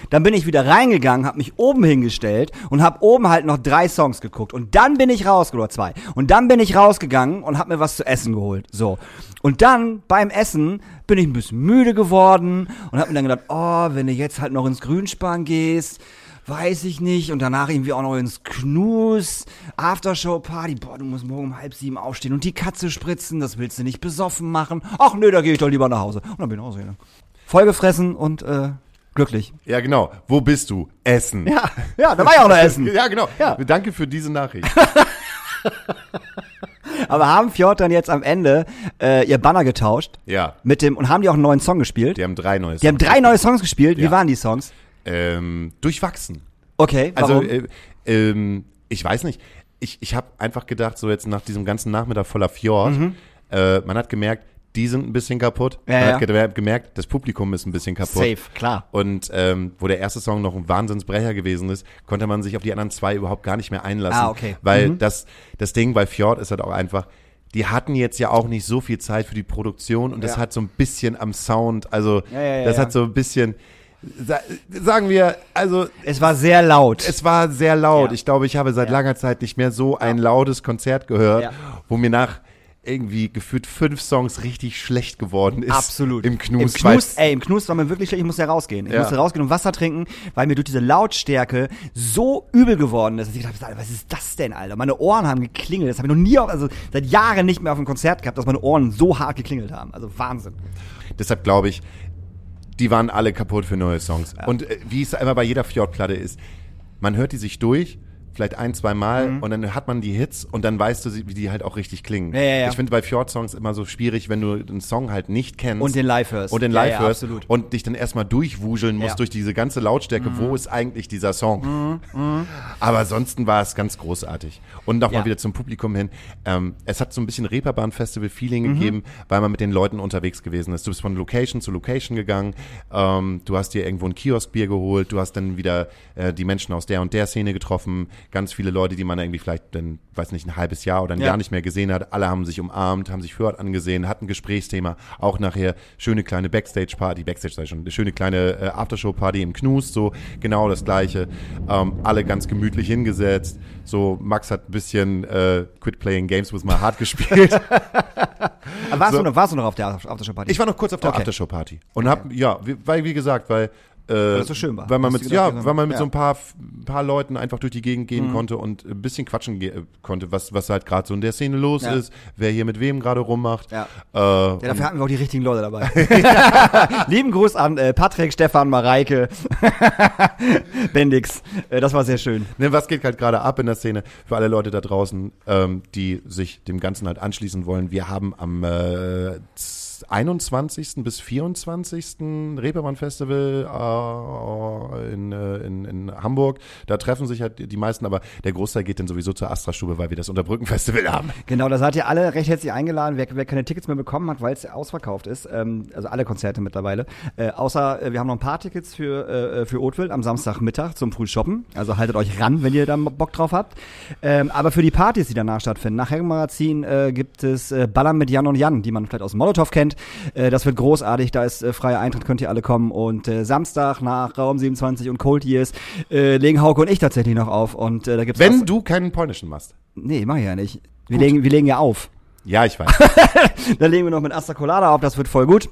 Dann bin ich wieder reingegangen, habe mich oben hingestellt und habe oben halt noch drei Songs geguckt. Und dann bin ich raus, oder zwei. Und dann bin ich rausgegangen und habe mir was zu essen geholt. So. Und dann beim Essen bin ich ein bisschen müde geworden und habe mir dann gedacht, oh, wenn du jetzt halt noch ins Grünspan gehst, weiß ich nicht. Und danach irgendwie auch noch ins Knus, Aftershow-Party. Boah, du musst morgen um halb sieben aufstehen und die Katze spritzen. Das willst du nicht besoffen machen. Ach nö, da gehe ich doch lieber nach Hause. Und dann bin ich nach Hause gegangen. Vollgefressen und äh, glücklich. Ja, genau. Wo bist du? Essen. Ja, ja, da war ich auch noch essen. Ja, genau. Ja. Danke für diese Nachricht. Aber haben Fjord dann jetzt am Ende äh, ihr Banner getauscht? Ja. Mit dem, und haben die auch einen neuen Song gespielt? Die haben drei neue Die haben drei neue Songs gespielt. Wie Ja. waren die Songs? Ähm, durchwachsen. Okay, Also, warum? äh, ähm, ich weiß nicht. Ich, ich habe einfach gedacht, so jetzt nach diesem ganzen Nachmittag voller Fjord, äh, man hat gemerkt, die sind ein bisschen kaputt. Mhm. Ja, man ja. hat ge- gemerkt, das Publikum ist ein bisschen kaputt. Safe, klar. Und ähm, wo der erste Song noch ein Wahnsinnsbrecher gewesen ist, konnte man sich auf die anderen zwei überhaupt gar nicht mehr einlassen. Ah, okay. Weil das, das Ding bei Fjord ist halt auch einfach, die hatten jetzt ja auch nicht so viel Zeit für die Produktion und das Ja. hat so ein bisschen am Sound, also das hat so ein bisschen, sagen wir, also Es war sehr laut. es war sehr laut. Ja. Ich glaube, ich habe seit Ja. langer Zeit nicht mehr so ein lautes Konzert gehört, Ja. wo mir nach irgendwie gefühlt fünf Songs richtig schlecht geworden ist. Absolut. Im Knus. Im Knus, ey, im Knus war mir wirklich schlecht. Ich musste ja rausgehen. Ich Ja. musste rausgehen und Wasser trinken, weil mir durch diese Lautstärke so übel geworden ist, dass ich gedacht habe, was ist das denn, Alter? Meine Ohren haben geklingelt. Das habe ich noch nie, auf, also seit Jahren nicht mehr auf einem Konzert gehabt, dass meine Ohren so hart geklingelt haben. Also Wahnsinn. Deshalb glaube ich, die waren alle kaputt für neue Songs. Und äh, wie es immer bei jeder Fjord-Platte ist, man hört die sich durch, vielleicht ein, zwei Mal Mhm. und dann hat man die Hits und dann weißt du, wie die halt auch richtig klingen. Ja, ja, ja. Ich finde bei Fjord-Songs immer so schwierig, wenn du einen Song halt nicht kennst. Und den live hörst. Und den Ja, live ja, hörst absolut. und dich dann erstmal durchwuseln musst Ja. Mhm. durch diese ganze Lautstärke, wo ist eigentlich dieser Song. Aber ansonsten war es ganz großartig. Und nochmal Ja. wieder zum Publikum hin. Ähm, es hat so ein bisschen Reeperbahn-Festival-Feeling Mhm. gegeben, weil man mit den Leuten unterwegs gewesen ist. Du bist von Location zu Location gegangen, ähm, du hast dir irgendwo ein Kioskbier geholt, du hast dann wieder äh, die Menschen aus der und der Szene getroffen, ganz viele Leute, die man irgendwie vielleicht dann, weiß nicht, ein halbes Jahr oder ein Ja. Jahr nicht mehr gesehen hat. Alle haben sich umarmt, haben sich Fjord angesehen, hatten Gesprächsthema. Auch nachher schöne kleine Backstage-Party, Backstage sei schon, eine schöne kleine äh, Aftershow-Party im Knus, so genau das gleiche. Ähm, alle ganz gemütlich hingesetzt. So, Max hat ein bisschen äh, Quit Playing Games with My Heart gespielt. Warst, So. du, noch, warst du noch auf der Aftershow-Party? Ich war noch kurz auf der Okay. Aftershow-Party und hab, ja, weil wie gesagt, weil äh, so schön war. Weil man mit, ja, weil man mit ja. so ein paar, paar Leuten einfach durch die Gegend gehen konnte und ein bisschen quatschen ge- konnte, was, was halt gerade so in der Szene los Ja. ist, wer hier mit wem gerade rummacht. Ja. Äh, Ja, dafür hatten wir auch die richtigen Leute dabei. Lieben Gruß an äh, Patrick, Stefan, Mareike, Bendix. Äh, das war sehr schön. Ne, was geht halt gerade ab in der Szene für alle Leute da draußen, ähm, die sich dem Ganzen halt anschließen wollen? Wir haben am äh, 21. bis 24. Reeperbahn Festival äh, in, äh, in, in Hamburg. Da treffen sich halt die meisten, aber der Großteil geht dann sowieso zur Astra-Stube, weil wir das Unterbrücken-Festival haben. Genau, da seid ihr alle recht herzlich eingeladen, wer, wer keine Tickets mehr bekommen hat, weil es ausverkauft ist. Ähm, also alle Konzerte mittlerweile. Äh, außer äh, wir haben noch ein paar Tickets für, äh, für Oatville am Samstagmittag zum Frühshoppen. Also haltet euch ran, wenn ihr da Bock drauf habt. Ähm, aber für die Partys, die danach stattfinden, nach Hängemagazin äh, gibt es äh, Ballern mit Jan und Jan, die man vielleicht aus Molotow kennt. Äh, das wird großartig, da ist äh, freier Eintritt, könnt ihr alle kommen. Und äh, Samstag nach Raum 27 und Cold Years äh, legen Hauke und ich tatsächlich noch auf. Und äh, da gibt's Wenn was- du keinen polnischen machst. Nee, mach ich ja nicht. Wir legen, wir legen ja auf. Ja, ich weiß. Da legen wir noch mit Asta Colada auf, das wird voll gut.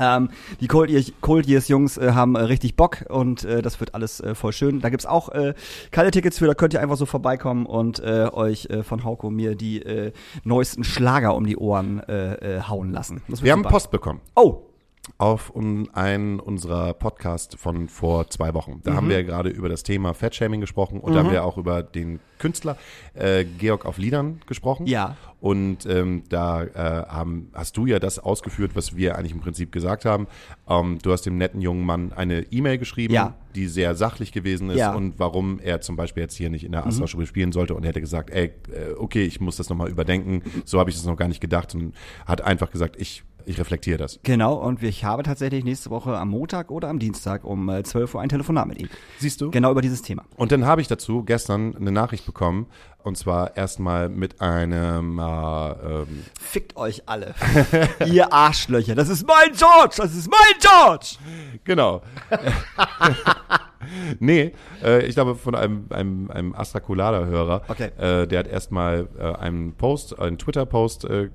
Ähm, die Cold Years, Cold Years Jungs äh, haben äh, richtig Bock und äh, das wird alles äh, voll schön. Da gibt's auch äh, keine Tickets für, da könnt ihr einfach so vorbeikommen und äh, euch von Hauko mir die neuesten Schlager um die Ohren hauen lassen. Wir haben super. Post bekommen. Oh, auf einen unserer Podcast von vor zwei Wochen. Da haben wir gerade über das Thema Fatshaming gesprochen und da haben wir auch über den Künstler äh, Georg auf Liedern gesprochen. Ja. Und ähm, da äh, haben, hast du ja das ausgeführt, was wir eigentlich im Prinzip gesagt haben. Ähm, du hast dem netten jungen Mann eine E-Mail geschrieben, Ja. die sehr sachlich gewesen ist Ja. und warum er zum Beispiel jetzt hier nicht in der Astra-Schule spielen sollte. Und er hätte gesagt, ey, äh, okay, ich muss das nochmal überdenken. So habe ich das noch gar nicht gedacht und hat einfach gesagt, ich, ich reflektiere das. genau. Und ich habe tatsächlich nächste Woche am Montag oder am Dienstag um äh, 12 Uhr ein Telefonat mit ihm. Siehst du? Genau über dieses Thema. Und dann habe ich dazu gestern eine Nachricht bekommen. Und zwar erstmal mit einem, äh, ähm, Fickt euch alle. Ihr Arschlöcher. Das ist mein George. Das ist mein George. genau. nee, äh, ich glaube von einem, einem, einem Astra Colada-Hörer. Okay. Äh, der hat erstmal äh, einen Post, einen Twitter-Post äh,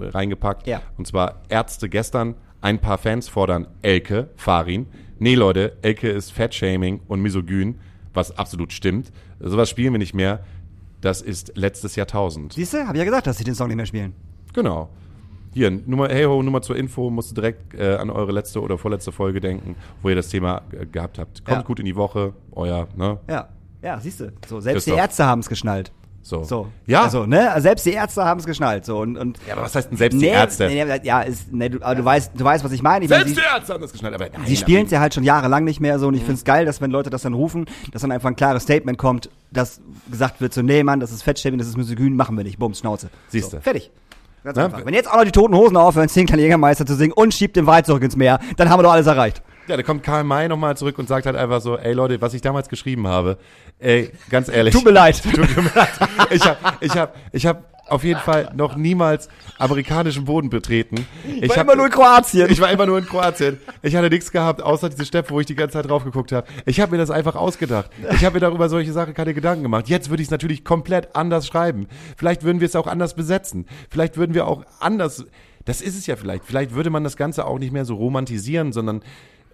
reingepackt. Ja. Und zwar Ärzte gestern. Ein paar Fans fordern Elke, Farin, nee Leute, Elke ist Fat-Shaming und misogyn, was absolut stimmt. Sowas spielen wir nicht mehr. Das ist letztes Jahrtausend. Siehst du, hab ich ja gesagt, dass sie den Song nicht mehr spielen. Genau. Hier, Nummer, hey ho, Nummer zur Info, musst du direkt äh, an eure letzte oder vorletzte Folge denken, wo ihr das Thema äh, gehabt habt. Kommt Ja. gut in die Woche, euer, ne? Ja, ja, siehst du. So, selbst die Christoph. Ärzte haben es geschnallt. So. So. Ja. Also, ne? Selbst die Ärzte haben es geschnallt. So, und, und ja, aber was heißt denn selbst die Ärzte? Nee, nee, ja, ist, nee, du, aber du weißt, du weißt, was ich meine. Ich meine, selbst sie, die Ärzte haben das geschnallt, aber nein, sie spielen es ja halt schon jahrelang nicht mehr so und ich find's geil, dass wenn Leute das dann rufen, dass dann einfach ein klares Statement kommt, dass gesagt wird so, nee Mann, das ist Fettshaming, das ist Misogyn, machen wir nicht, bums, Schnauze. Siehste. So, fertig. Ganz Na, einfach. Wenn jetzt auch noch die Toten Hosen aufhören, zehn kleine Jägermeister zu singen und schiebt den Wald zurück ins Meer, dann haben wir doch alles erreicht. Ja, da kommt Karl May nochmal zurück und sagt halt einfach so, ey Leute, was ich damals geschrieben habe, ey, ganz ehrlich. Tut mir leid. Tut mir leid. Ich hab, ich hab, ich hab auf jeden Fall noch niemals amerikanischen Boden betreten. Ich, war hab- immer nur in Kroatien. Ich war immer nur in Kroatien. Ich hatte nichts gehabt, außer diese Steppe, wo ich die ganze Zeit drauf geguckt habe. Ich habe mir das einfach ausgedacht. Ich habe mir darüber solche Sachen keine Gedanken gemacht. Jetzt würde ich es natürlich komplett anders schreiben. Vielleicht würden wir es auch anders besetzen. Vielleicht würden wir auch anders. Das ist es ja vielleicht. Vielleicht würde man das Ganze auch nicht mehr so romantisieren, sondern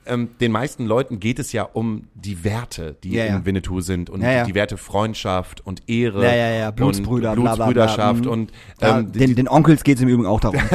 ähm, den meisten Leuten geht es ja um die Werte, die Ja, ja. in Winnetou sind und Ja, die Werte Freundschaft und Ehre Ja, ja, ja, Blutsbrüder, und bla, bla, bla. Blutsbrüderschaft Mhm. und ähm, den, den Onkels geht's im Übrigen auch darum.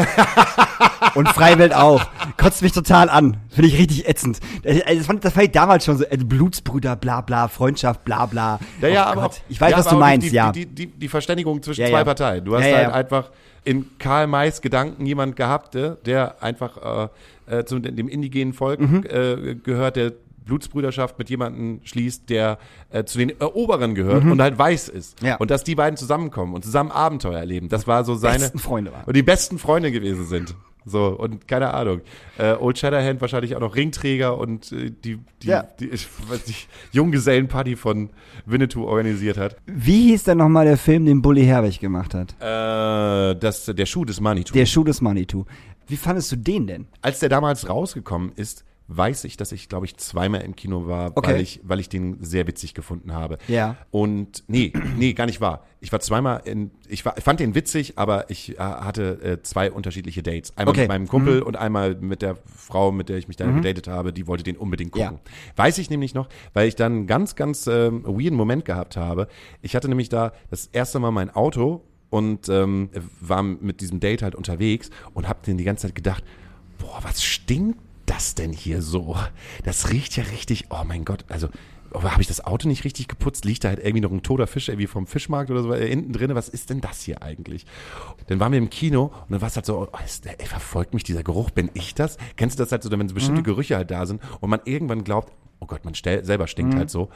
Und Freiwild auch. Kotzt mich total an. Finde ich richtig ätzend. Also, Das fand, das fand ich damals schon so. äh, Blutsbrüder, bla bla, Freundschaft, bla bla. Ja, ja, Oh aber auch, Ich weiß, ja, was du meinst, die, ja. Die, die, die, die Verständigung zwischen Ja, zwei. Parteien. Du hast halt einfach in Karl Mays Gedanken jemand gehabt, äh, der einfach äh, äh, zu dem indigenen Volk Mhm. äh, gehört, der Blutsbrüderschaft mit jemandem schließt, der äh, zu den Eroberern gehört und halt weiß ist. Mhm. Ja. Und dass die beiden zusammenkommen und zusammen Abenteuer erleben. Das war so seine. besten Freunde waren. Und die besten Freunde gewesen sind. So, und keine Ahnung. Äh, Old Shatterhand wahrscheinlich auch noch Ringträger und äh, die, die, Ja. die ich weiß nicht, Junggesellenparty von Winnetou organisiert hat. Wie hieß denn nochmal der Film, den Bully Herbig gemacht hat? Äh, das, der Schuh des Manitou. Der Schuh des Manitou. Wie fandest du den denn? Als der damals rausgekommen ist, weiß ich, dass ich, glaube ich, zweimal im Kino war, Okay. weil, ich, weil ich den sehr witzig gefunden habe. Ja. Und nee, nee, gar nicht wahr. Ich war zweimal in, ich, war, ich fand den witzig, aber ich äh, hatte äh, zwei unterschiedliche Dates. Einmal Okay. Mhm. mit meinem Kumpel und einmal mit der Frau, mit der ich mich da gedatet habe, die wollte den unbedingt gucken. Weiß ich nämlich noch, weil ich dann einen ganz, ganz ähm, weirden Moment gehabt habe. Ich hatte nämlich da das erste Mal mein Auto und ähm, war mit diesem Date halt unterwegs und hab den die ganze Zeit gedacht, boah, was stinkt das denn hier so? Das riecht ja richtig, oh mein Gott, also aber habe ich das Auto nicht richtig geputzt? Liegt da halt irgendwie noch ein toter Fisch irgendwie vom Fischmarkt oder so äh, hinten drin? Was ist denn das hier eigentlich? Dann waren wir im Kino und dann war es halt so, oh, ist ey, verfolgt mich dieser Geruch? Bin ich das? Kennst du das halt so, wenn so bestimmte Gerüche halt da sind und man irgendwann glaubt, oh Gott, man selber stinkt halt so.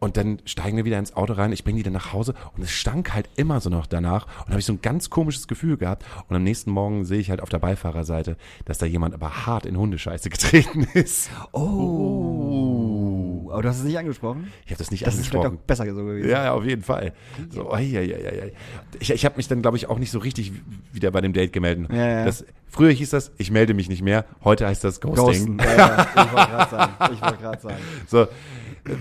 Und dann steigen wir wieder ins Auto rein, ich bringe die dann nach Hause und es stank halt immer so noch danach. Und habe ich so ein ganz komisches Gefühl gehabt. Und am nächsten Morgen sehe ich halt auf der Beifahrerseite, dass da jemand aber hart in Hundescheiße getreten ist. Oh. Aber du hast es nicht angesprochen? Ich habe das nicht Das ist vielleicht angesprochen. auch besser so gewesen. Ja, ja, auf jeden Fall. So, ei, ei, ei, ei. Ich, ich habe mich dann, glaube ich, auch nicht so richtig wieder bei dem Date gemeldet. Ja, ja. Das, früher hieß das, ich melde mich nicht mehr. Heute heißt das Ghosting. Ghosten. Ja, ja. Ich wollte gerade sagen. Ich wollte gerade sagen. So,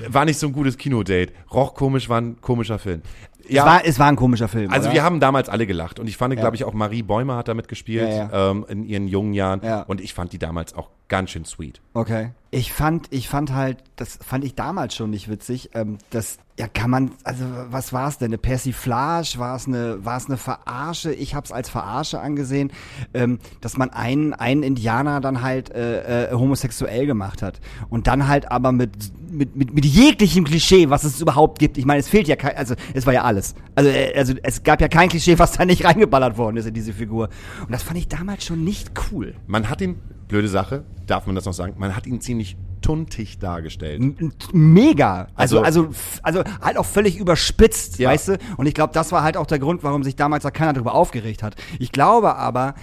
war nicht so ein gutes Kinodate. Roch komisch, war ein komischer Film. Es, war, es war ein komischer Film. Also oder? wir haben damals alle gelacht und ich fand, Ja. glaube ich, auch Marie Bäumer hat damit gespielt Ja, Ähm, in ihren jungen Jahren Ja. und ich fand die damals auch ganz schön sweet. Okay. Ich fand, ich fand halt, das fand ich damals schon nicht witzig. Ähm, das, ja, kann man, also was war es denn? Eine Persiflage? War es eine, war es eine Verarsche? Ich habe es als Verarsche angesehen, ähm, dass man einen, einen Indianer dann halt äh, äh, homosexuell gemacht hat und dann halt aber mit, mit, mit, mit jeglichem Klischee, was es überhaupt gibt. Ich meine, es fehlt ja kein, also es war ja alles. Also, äh, also es gab ja kein Klischee, was da nicht reingeballert worden ist in diese Figur. Und das fand ich damals schon nicht cool. Man hat ihn, blöde Sache, darf man das noch sagen, man hat ihn ziemlich tuntig dargestellt. Mega. Also, Also- also, also halt auch völlig überspitzt, Ja. weißt du? Und ich glaube, das war halt auch der Grund, warum sich damals da keiner drüber aufgeregt hat. Ich glaube aber,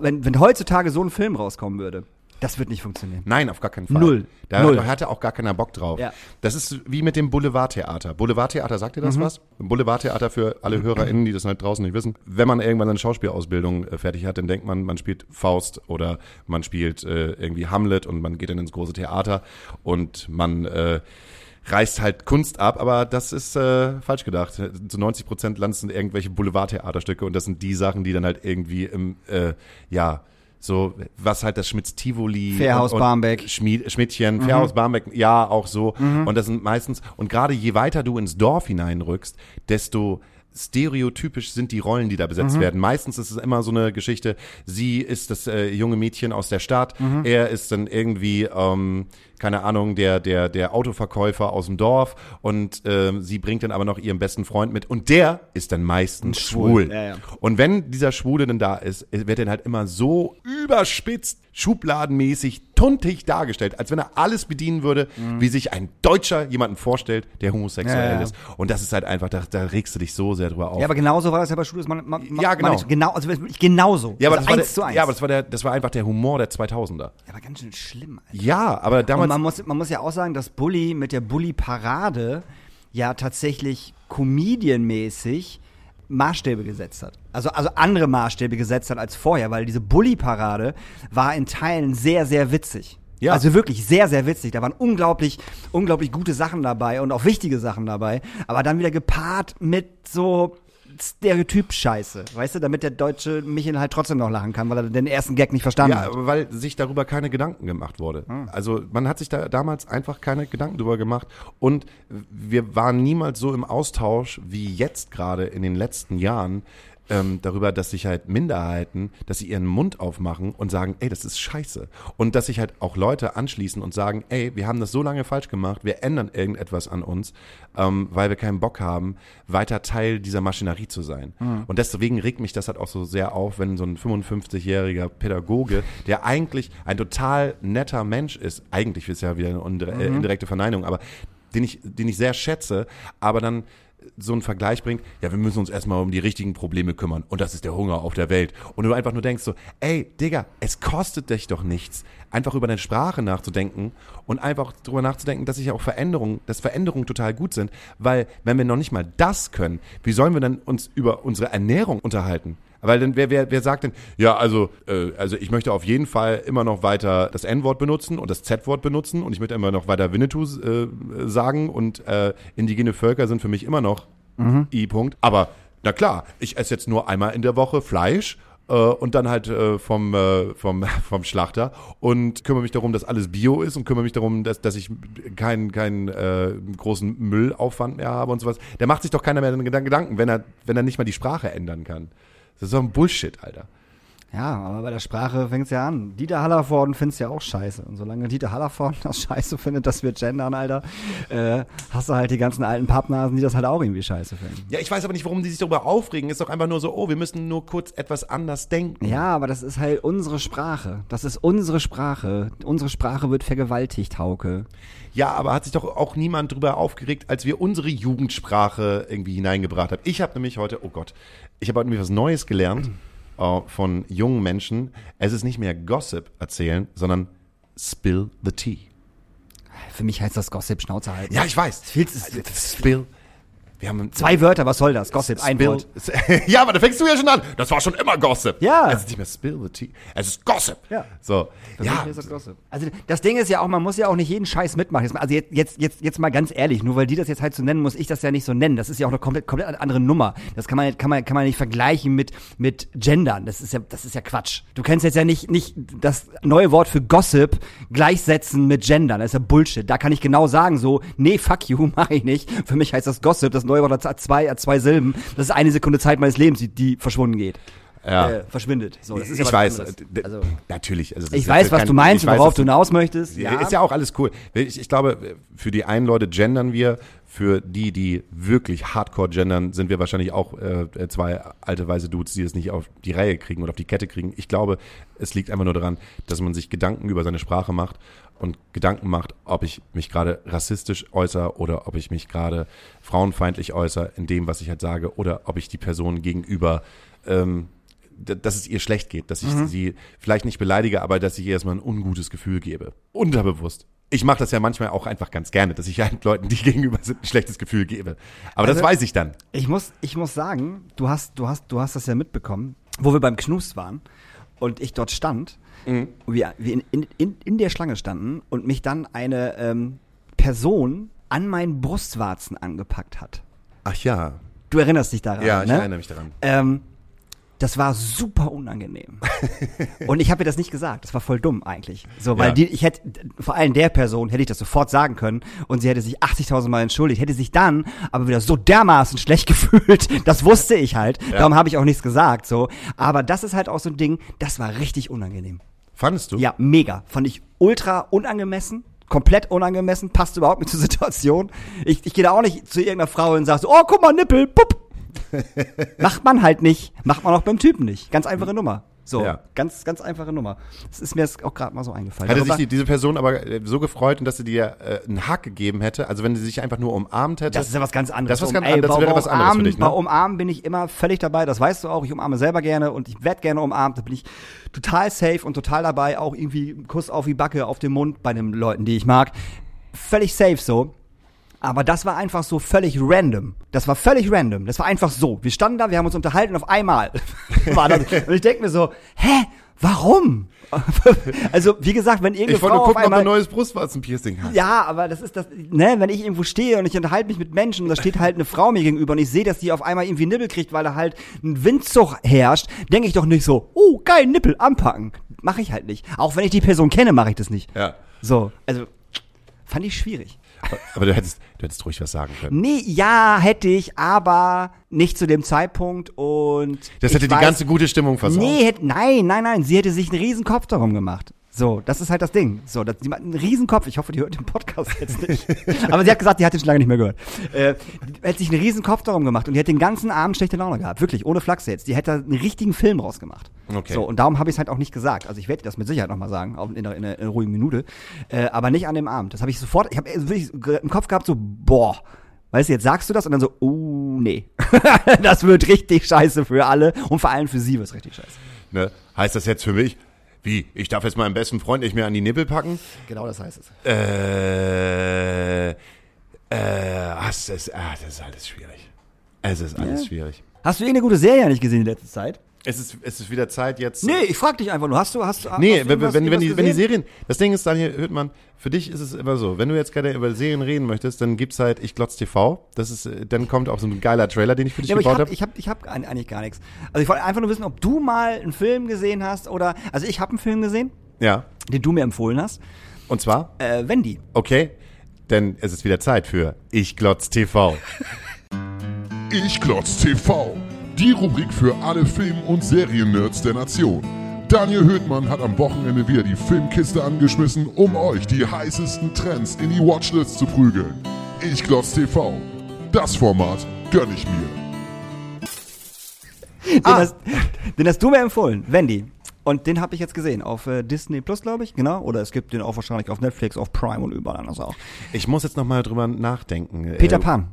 wenn, wenn heutzutage so ein Film rauskommen würde, das wird nicht funktionieren. Nein, auf gar keinen Fall. Null. Da Null. hatte auch gar keiner Bock drauf. Ja. Das ist wie mit dem Boulevardtheater. Boulevardtheater, sagt ihr das Mhm. was? Boulevardtheater für alle HörerInnen, die das halt draußen nicht wissen. Wenn man irgendwann eine Schauspielausbildung äh, fertig hat, dann denkt man, man spielt Faust oder man spielt äh, irgendwie Hamlet und man geht dann ins große Theater und man äh, reißt halt Kunst ab, aber das ist äh, falsch gedacht. Zu 90 Prozent landen irgendwelche Boulevardtheaterstücke und das sind die Sachen, die dann halt irgendwie im, äh, ja, So, was halt das Schmitz Tivoli. Fairhaus Barmbek. Schmied, Schmidtchen, Fairhaus Barmbek, ja, auch so. Und das sind meistens, und gerade je weiter du ins Dorf hineinrückst, desto stereotypisch sind die Rollen, die da besetzt werden. Meistens ist es immer so eine Geschichte, sie ist das äh, junge Mädchen aus der Stadt, er ist dann irgendwie, ähm, keine Ahnung, der, der, der Autoverkäufer aus dem Dorf und ähm, sie bringt dann aber noch ihren besten Freund mit und der ist dann meistens Schwul. schwul. Ja, ja. Und wenn dieser Schwule dann da ist, wird er halt immer so überspitzt, schubladenmäßig, tuntig dargestellt, als wenn er alles bedienen würde, wie sich ein Deutscher jemanden vorstellt, der homosexuell Mhm. Ja, ist. Und das ist halt einfach, da, da regst du dich so sehr drüber auf. Ja, aber genauso war das ja bei Studios. Man, man, Ja, genau. Man, genau, also wirklich genauso. Ja, aber, also das, war der, eins. ja aber das war der, das war einfach der Humor der 2000er. Ja, aber ganz schön schlimm. Alter. Ja, aber damals, man muss, man muss ja auch sagen, dass Bully mit der Bully-Parade ja tatsächlich comedianmäßig Maßstäbe gesetzt hat. Also, also andere Maßstäbe gesetzt hat als vorher, weil diese Bully-Parade war in Teilen sehr, sehr witzig. Ja. Also wirklich sehr, sehr witzig. Da waren unglaublich, unglaublich gute Sachen dabei und auch wichtige Sachen dabei. Aber dann wieder gepaart mit so Stereotyp-Scheiße. Weißt du, damit der deutsche Michel halt trotzdem noch lachen kann, weil er den ersten Gag nicht verstanden ja, hat. aber weil sich darüber keine Gedanken gemacht wurde. Also man hat sich da damals einfach keine Gedanken drüber gemacht und wir waren niemals so im Austausch wie jetzt gerade in den letzten Jahren ähm, darüber, dass sich halt Minderheiten, dass sie ihren Mund aufmachen und sagen, ey, das ist scheiße. Und dass sich halt auch Leute anschließen und sagen, ey, wir haben das so lange falsch gemacht, wir ändern irgendetwas an uns, ähm, weil wir keinen Bock haben, weiter Teil dieser Maschinerie zu sein. Und deswegen regt mich das halt auch so sehr auf, wenn so ein 55-jähriger Pädagoge, der eigentlich ein total netter Mensch ist, eigentlich ist ja wieder eine äh, indirekte Verneinung, aber den ich, den ich sehr schätze, aber dann so einen Vergleich bringt, ja, wir müssen uns erstmal um die richtigen Probleme kümmern und das ist der Hunger auf der Welt. Und du einfach nur denkst so, ey, Digga, es kostet dich doch nichts, einfach über deine Sprache nachzudenken und einfach darüber nachzudenken, dass sich auch Veränderungen, dass Veränderungen total gut sind, weil wenn wir noch nicht mal das können, wie sollen wir dann uns über unsere Ernährung unterhalten? Weil dann, wer, wer, wer sagt denn, ja, also, äh, also ich möchte auf jeden Fall immer noch weiter das N-Wort benutzen und das Z-Wort benutzen und ich möchte immer noch weiter Winnetou äh, sagen und äh, indigene Völker sind für mich immer noch I-Punkt. Aber na klar, ich esse jetzt nur einmal in der Woche Fleisch äh, und dann halt äh, vom, äh, vom, vom Schlachter und kümmere mich darum, dass alles Bio ist und kümmere mich darum, dass, dass ich keinen keinen äh, großen Müllaufwand mehr habe und sowas. Der macht sich doch keiner mehr Gedan- Gedanken, wenn er, wenn er nicht mal die Sprache ändern kann. Das ist doch ein Bullshit, Alter. Ja, aber bei der Sprache fängt's ja an. Dieter Hallervorden find's ja auch scheiße. Und solange Dieter Hallervorden das scheiße findet, dass wir gendern, Alter, äh, hast du halt die ganzen alten Pappnasen, die das halt auch irgendwie scheiße finden. Ja, ich weiß aber nicht, warum die sich darüber aufregen. Ist doch einfach nur so, oh, wir müssen nur kurz etwas anders denken. Ja, aber das ist halt unsere Sprache. Das ist unsere Sprache. Unsere Sprache wird vergewaltigt, Hauke. Ja, aber hat sich doch auch niemand drüber aufgeregt, als wir unsere Jugendsprache irgendwie hineingebracht haben. Ich habe nämlich heute, oh Gott, ich habe heute nämlich was Neues gelernt äh, von jungen Menschen. Es ist nicht mehr Gossip erzählen, sondern Spill the Tea. Für mich heißt das Gossip Schnauze halten. Ja, ich weiß. Spill. Wir haben Zwei Wörter, was soll das? Gossip, ein. Wort. ja, aber da fängst du ja schon an. Das war schon immer Gossip. Ja. Es ist nicht mehr Spill the Tea. Es ist Gossip. Ja. So. Für ja. ist das Gossip. Also das Ding ist ja auch, man muss ja auch nicht jeden Scheiß mitmachen. Also jetzt, jetzt, jetzt, jetzt mal ganz ehrlich, nur weil die das jetzt halt so nennen, muss ich das ja nicht so nennen. Das ist ja auch eine komplett, komplett andere Nummer. Das kann man, kann man, kann man nicht vergleichen mit, mit Gendern. Das ist ja, das ist ja Quatsch. Du kannst jetzt ja nicht, nicht das neue Wort für Gossip gleichsetzen mit Gendern. Das ist ja Bullshit. Da kann ich genau sagen so, nee, fuck you, mache ich nicht. Für mich heißt das Gossip, das neue Wort hat zwei, hat zwei Silben. Das ist eine Sekunde Zeit meines Lebens, die, die verschwunden geht. Ja. Äh, verschwindet. So, das ist ja ich weiß, Also, natürlich. Also ich weiß, was kein- du meinst, weiß, worauf du hinaus möchtest. Ja. Ist ja auch alles cool. Ich, ich glaube, für die einen Leute gendern wir, für die, die wirklich hardcore gendern, sind wir wahrscheinlich auch äh, zwei alte weise Dudes, die es nicht auf die Reihe kriegen oder auf die Kette kriegen. Ich glaube, es liegt einfach nur daran, dass man sich Gedanken über seine Sprache macht und Gedanken macht, ob ich mich gerade rassistisch äußere oder ob ich mich gerade frauenfeindlich äußere in dem, was ich halt sage oder ob ich die Person gegenüber ähm, dass es ihr schlecht geht, dass ich sie vielleicht nicht beleidige, aber dass ich ihr erstmal ein ungutes Gefühl gebe. Unterbewusst. Ich mache das ja manchmal auch einfach ganz gerne, dass ich halt Leuten, die gegenüber sind, ein schlechtes Gefühl gebe. Aber das Also- weiß ich dann. Ich muss, ich muss sagen, du hast, du hast, du hast das ja mitbekommen, wo wir beim Knust waren und ich dort stand, und wir, wir in, in, in, in der Schlange standen und mich dann eine ähm, Person an meinen Brustwarzen angepackt hat. Ach ja. Du erinnerst dich daran, Ja, ich ne? erinnere mich daran. Ähm, Das war super unangenehm. und ich habe ihr das nicht gesagt. Das war voll dumm eigentlich. So, weil Ja. die, ich hätte, vor allem der Person hätte ich das sofort sagen können und sie hätte sich 80.000 Mal entschuldigt, hätte sich dann aber wieder so dermaßen schlecht gefühlt. Das wusste ich halt. Darum habe ich auch nichts gesagt. So, aber das ist halt auch so ein Ding. Das war richtig unangenehm. Fandest du? Ja, mega. Fand ich ultra unangemessen. Komplett unangemessen, passt überhaupt nicht zur Situation. Ich, ich gehe da auch nicht zu irgendeiner Frau und sage so, oh, guck mal, Nippel, pup. Macht man halt nicht. Macht man auch beim Typen nicht. Ganz einfache Nummer. So, Ja. ganz, ganz einfache Nummer. Das ist mir jetzt auch gerade mal so eingefallen. Hatte Darüber- sich die, diese Person aber äh, so gefreut, dass sie dir äh, einen Hack gegeben hätte? Also wenn sie sich einfach nur umarmt hätte? Das ist ja was ganz anderes. Das, ist was ganz, ey, das bei- wäre bei was anderes für umarmen- dich, Bei ne? Umarmen bin ich immer völlig dabei, das weißt du auch. Ich umarme selber gerne und ich werde gerne umarmt. Da bin ich total safe und total dabei. Auch irgendwie Kuss auf die Backe, auf den Mund bei den Leuten, die ich mag. Völlig safe so. Aber das war einfach so völlig random. Das war völlig random. Das war einfach so. Wir standen da, wir haben uns unterhalten auf einmal war das. Und ich denke mir so, hä? Warum? also, wie gesagt, wenn irgendeine Ich wollte Frau nur auf gucken, ob du einmal ein neues Brustwarzenpiercing hast. ja, aber das ist das, ne, wenn ich irgendwo stehe und ich unterhalte mich mit Menschen und da steht halt eine Frau mir gegenüber und ich sehe, dass die auf einmal irgendwie Nippel kriegt, weil da halt ein Windzug herrscht, denke ich doch nicht so, oh, geil, Nippel, anpacken. Mache ich halt nicht. Auch wenn ich die Person kenne, mache ich das nicht. Ja. So, also, fand ich schwierig. Aber du hättest, du hättest ruhig was sagen können. Nee, ja, hätte ich, aber nicht zu dem Zeitpunkt und. Das hätte die weiß- ganze gute Stimmung versaut. Nee, hätte, nein, nein, nein. Sie hätte sich einen riesen Kopf darum gemacht. So, das ist halt das Ding. So, das, die hat einen riesen Kopf. Ich hoffe, die hört den Podcast jetzt nicht. Aber sie hat gesagt, die hat den schon lange nicht mehr gehört. Äh, die hat sich einen riesen Kopf darum gemacht und die hat den ganzen Abend schlechte Laune gehabt. Wirklich, ohne Flachs jetzt. Die hätte einen richtigen Film rausgemacht. Okay. So, und darum habe ich es halt auch nicht gesagt. Also ich werde dir das mit Sicherheit nochmal sagen, auch in einer, in einer, in einer ruhigen Minute. Äh, aber nicht an dem Abend. Das habe ich sofort, ich habe wirklich im Kopf gehabt, so, boah. Weißt du, jetzt sagst du das und dann so, oh, nee. das wird richtig scheiße für alle und vor allem für sie wird es richtig scheiße. Ne? Heißt das jetzt für mich? Wie? Ich darf jetzt meinen besten Freund nicht mehr an die Nippel packen? Genau das heißt es. Äh, äh, das ist, ah, das ist alles schwierig. Es ist alles Ja. schwierig. Hast du irgendeine gute Serie nicht gesehen in letzter Zeit? Es ist, es ist wieder Zeit jetzt. Nee, ich frag dich einfach nur. Hast du, hast du, Nee, hast wenn, wenn, wenn, die, wenn die? Serien, das Ding ist, Daniel Hüttmann, für dich ist es immer so, wenn du jetzt gerade über Serien reden möchtest, dann gibt's halt Ich Glotz TV, das ist, äh, dann kommt auch so ein geiler Trailer, den ich für dich Ja, aber ich gebaut hab, habe. ich hab, ich hab eigentlich gar nichts. Also ich wollte einfach nur wissen, ob du mal einen Film gesehen hast oder, also ich habe einen Film gesehen, Ja, den du mir empfohlen hast. und zwar, Äh, Wendy. okay, denn es ist wieder Zeit für Ich Glotz TV. Ich Klotz TV. Die Rubrik für alle Film- und Serien-Nerds der Nation. Daniel Höhtmann hat am Wochenende wieder die Filmkiste angeschmissen, um euch die heißesten Trends in die Watchlist zu prügeln. Ich Klotz TV. Das Format gönn ich mir. Den, hast, den hast du mir empfohlen, Wendy. Und den habe ich jetzt gesehen auf äh, Disney Plus, glaube ich, genau. Oder es gibt den auch wahrscheinlich auf Netflix, auf Prime und überall anders auch. Ich muss jetzt nochmal drüber nachdenken. Peter Äh, Pan.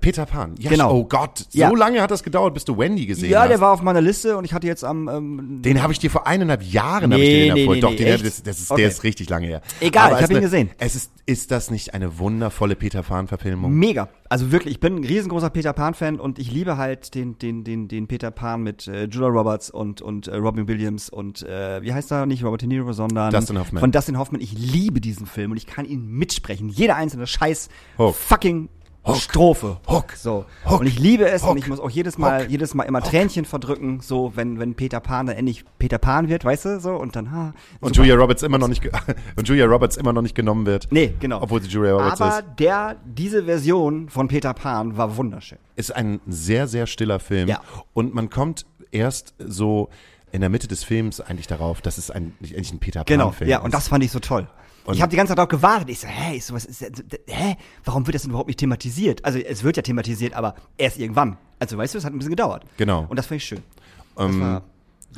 Peter Pan. Ja, Genau. Oh Gott, so Ja. lange hat das gedauert, bis du Wendy gesehen Ja, hast. der war auf meiner Liste und ich hatte jetzt am ähm, Den habe ich dir vor eineinhalb Jahren ich Nee, dir den nee, nee, Doch, nee, den, echt? das, das ist, Okay. der ist richtig lange her. Egal, Aber ich es hab ihn gesehen. Es ist, ist das nicht eine wundervolle Peter Pan-Verfilmung? Mega. Also wirklich, ich bin ein riesengroßer Peter Pan-Fan und ich liebe halt den, den, den, den Peter Pan mit äh, Julia Roberts und, und äh, Robin Williams und äh, wie heißt er? Nicht Robert De Niro, sondern Dustin Hoffman. von Dustin Hoffman. Ich liebe diesen Film und ich kann ihn mitsprechen. Jede einzelne scheiß Hook. fucking Hook. Strophe. Hook. So. Hook. Und ich liebe es Hook. und ich muss auch jedes Mal, Hook. jedes Mal immer Tränchen verdrücken, so wenn, wenn Peter Pan dann endlich Peter Pan wird, weißt du, so und dann ha. Und super. Julia Roberts immer noch nicht und Julia Roberts immer noch nicht genommen wird. Nee, genau. Obwohl sie Julia Roberts Aber ist. der, diese Version von Peter Pan war wunderschön. Ist ein sehr, sehr stiller Film. Ja. Und man kommt erst so in der Mitte des Films eigentlich darauf, dass es ein, eigentlich ein Peter Genau, Pan-Film ja, ist. und das fand ich so toll. Und- ich habe die ganze Zeit darauf gewartet. Ich so, hä, ich so, was ist, das- hä, warum wird das denn überhaupt nicht thematisiert? Also es wird ja thematisiert, aber erst irgendwann. Also weißt du, es hat ein bisschen gedauert. Genau. Und das fand ich schön. Ähm,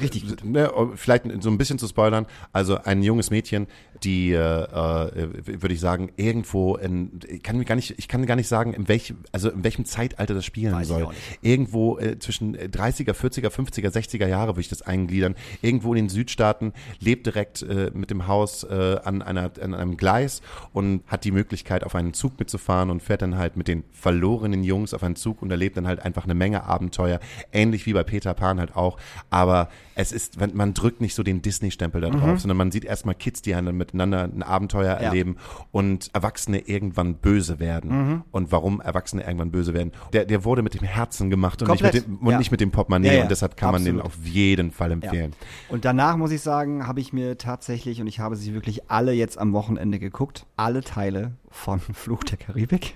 richtig gut. ne, vielleicht so ein bisschen zu spoilern, also ein junges Mädchen, die, äh, äh, würde ich sagen, irgendwo in, ich kann mir gar nicht, ich kann gar nicht sagen, in welchem, also in welchem Zeitalter das spielen Weiß soll. Irgendwo äh, zwischen äh, 30er, 40er, 50er, 60er Jahre würde ich das eingliedern. Irgendwo in den Südstaaten, lebt direkt äh, mit dem Haus äh, an, einer, an einem Gleis und hat die Möglichkeit, auf einen Zug mitzufahren und fährt dann halt mit den verlorenen Jungs auf einen Zug und erlebt dann halt einfach eine Menge Abenteuer, ähnlich wie bei Peter Pan halt auch, aber es ist, wenn- man drückt nicht so den Disney-Stempel da drauf, sondern man sieht erstmal Kids, die dann miteinander ein Abenteuer Mhm. Ja. erleben und Erwachsene irgendwann böse werden. Mhm. Und warum Erwachsene irgendwann böse werden. Der, der wurde mit dem Herzen gemacht und, nicht mit, dem, und Ja. nicht mit dem Portemonnaie Ja, und deshalb kann man den Absolut. auf jeden Fall empfehlen. Und danach muss ich sagen, habe ich mir tatsächlich, und ich habe sie wirklich alle jetzt am Wochenende geguckt, alle Teile von Fluch der Karibik.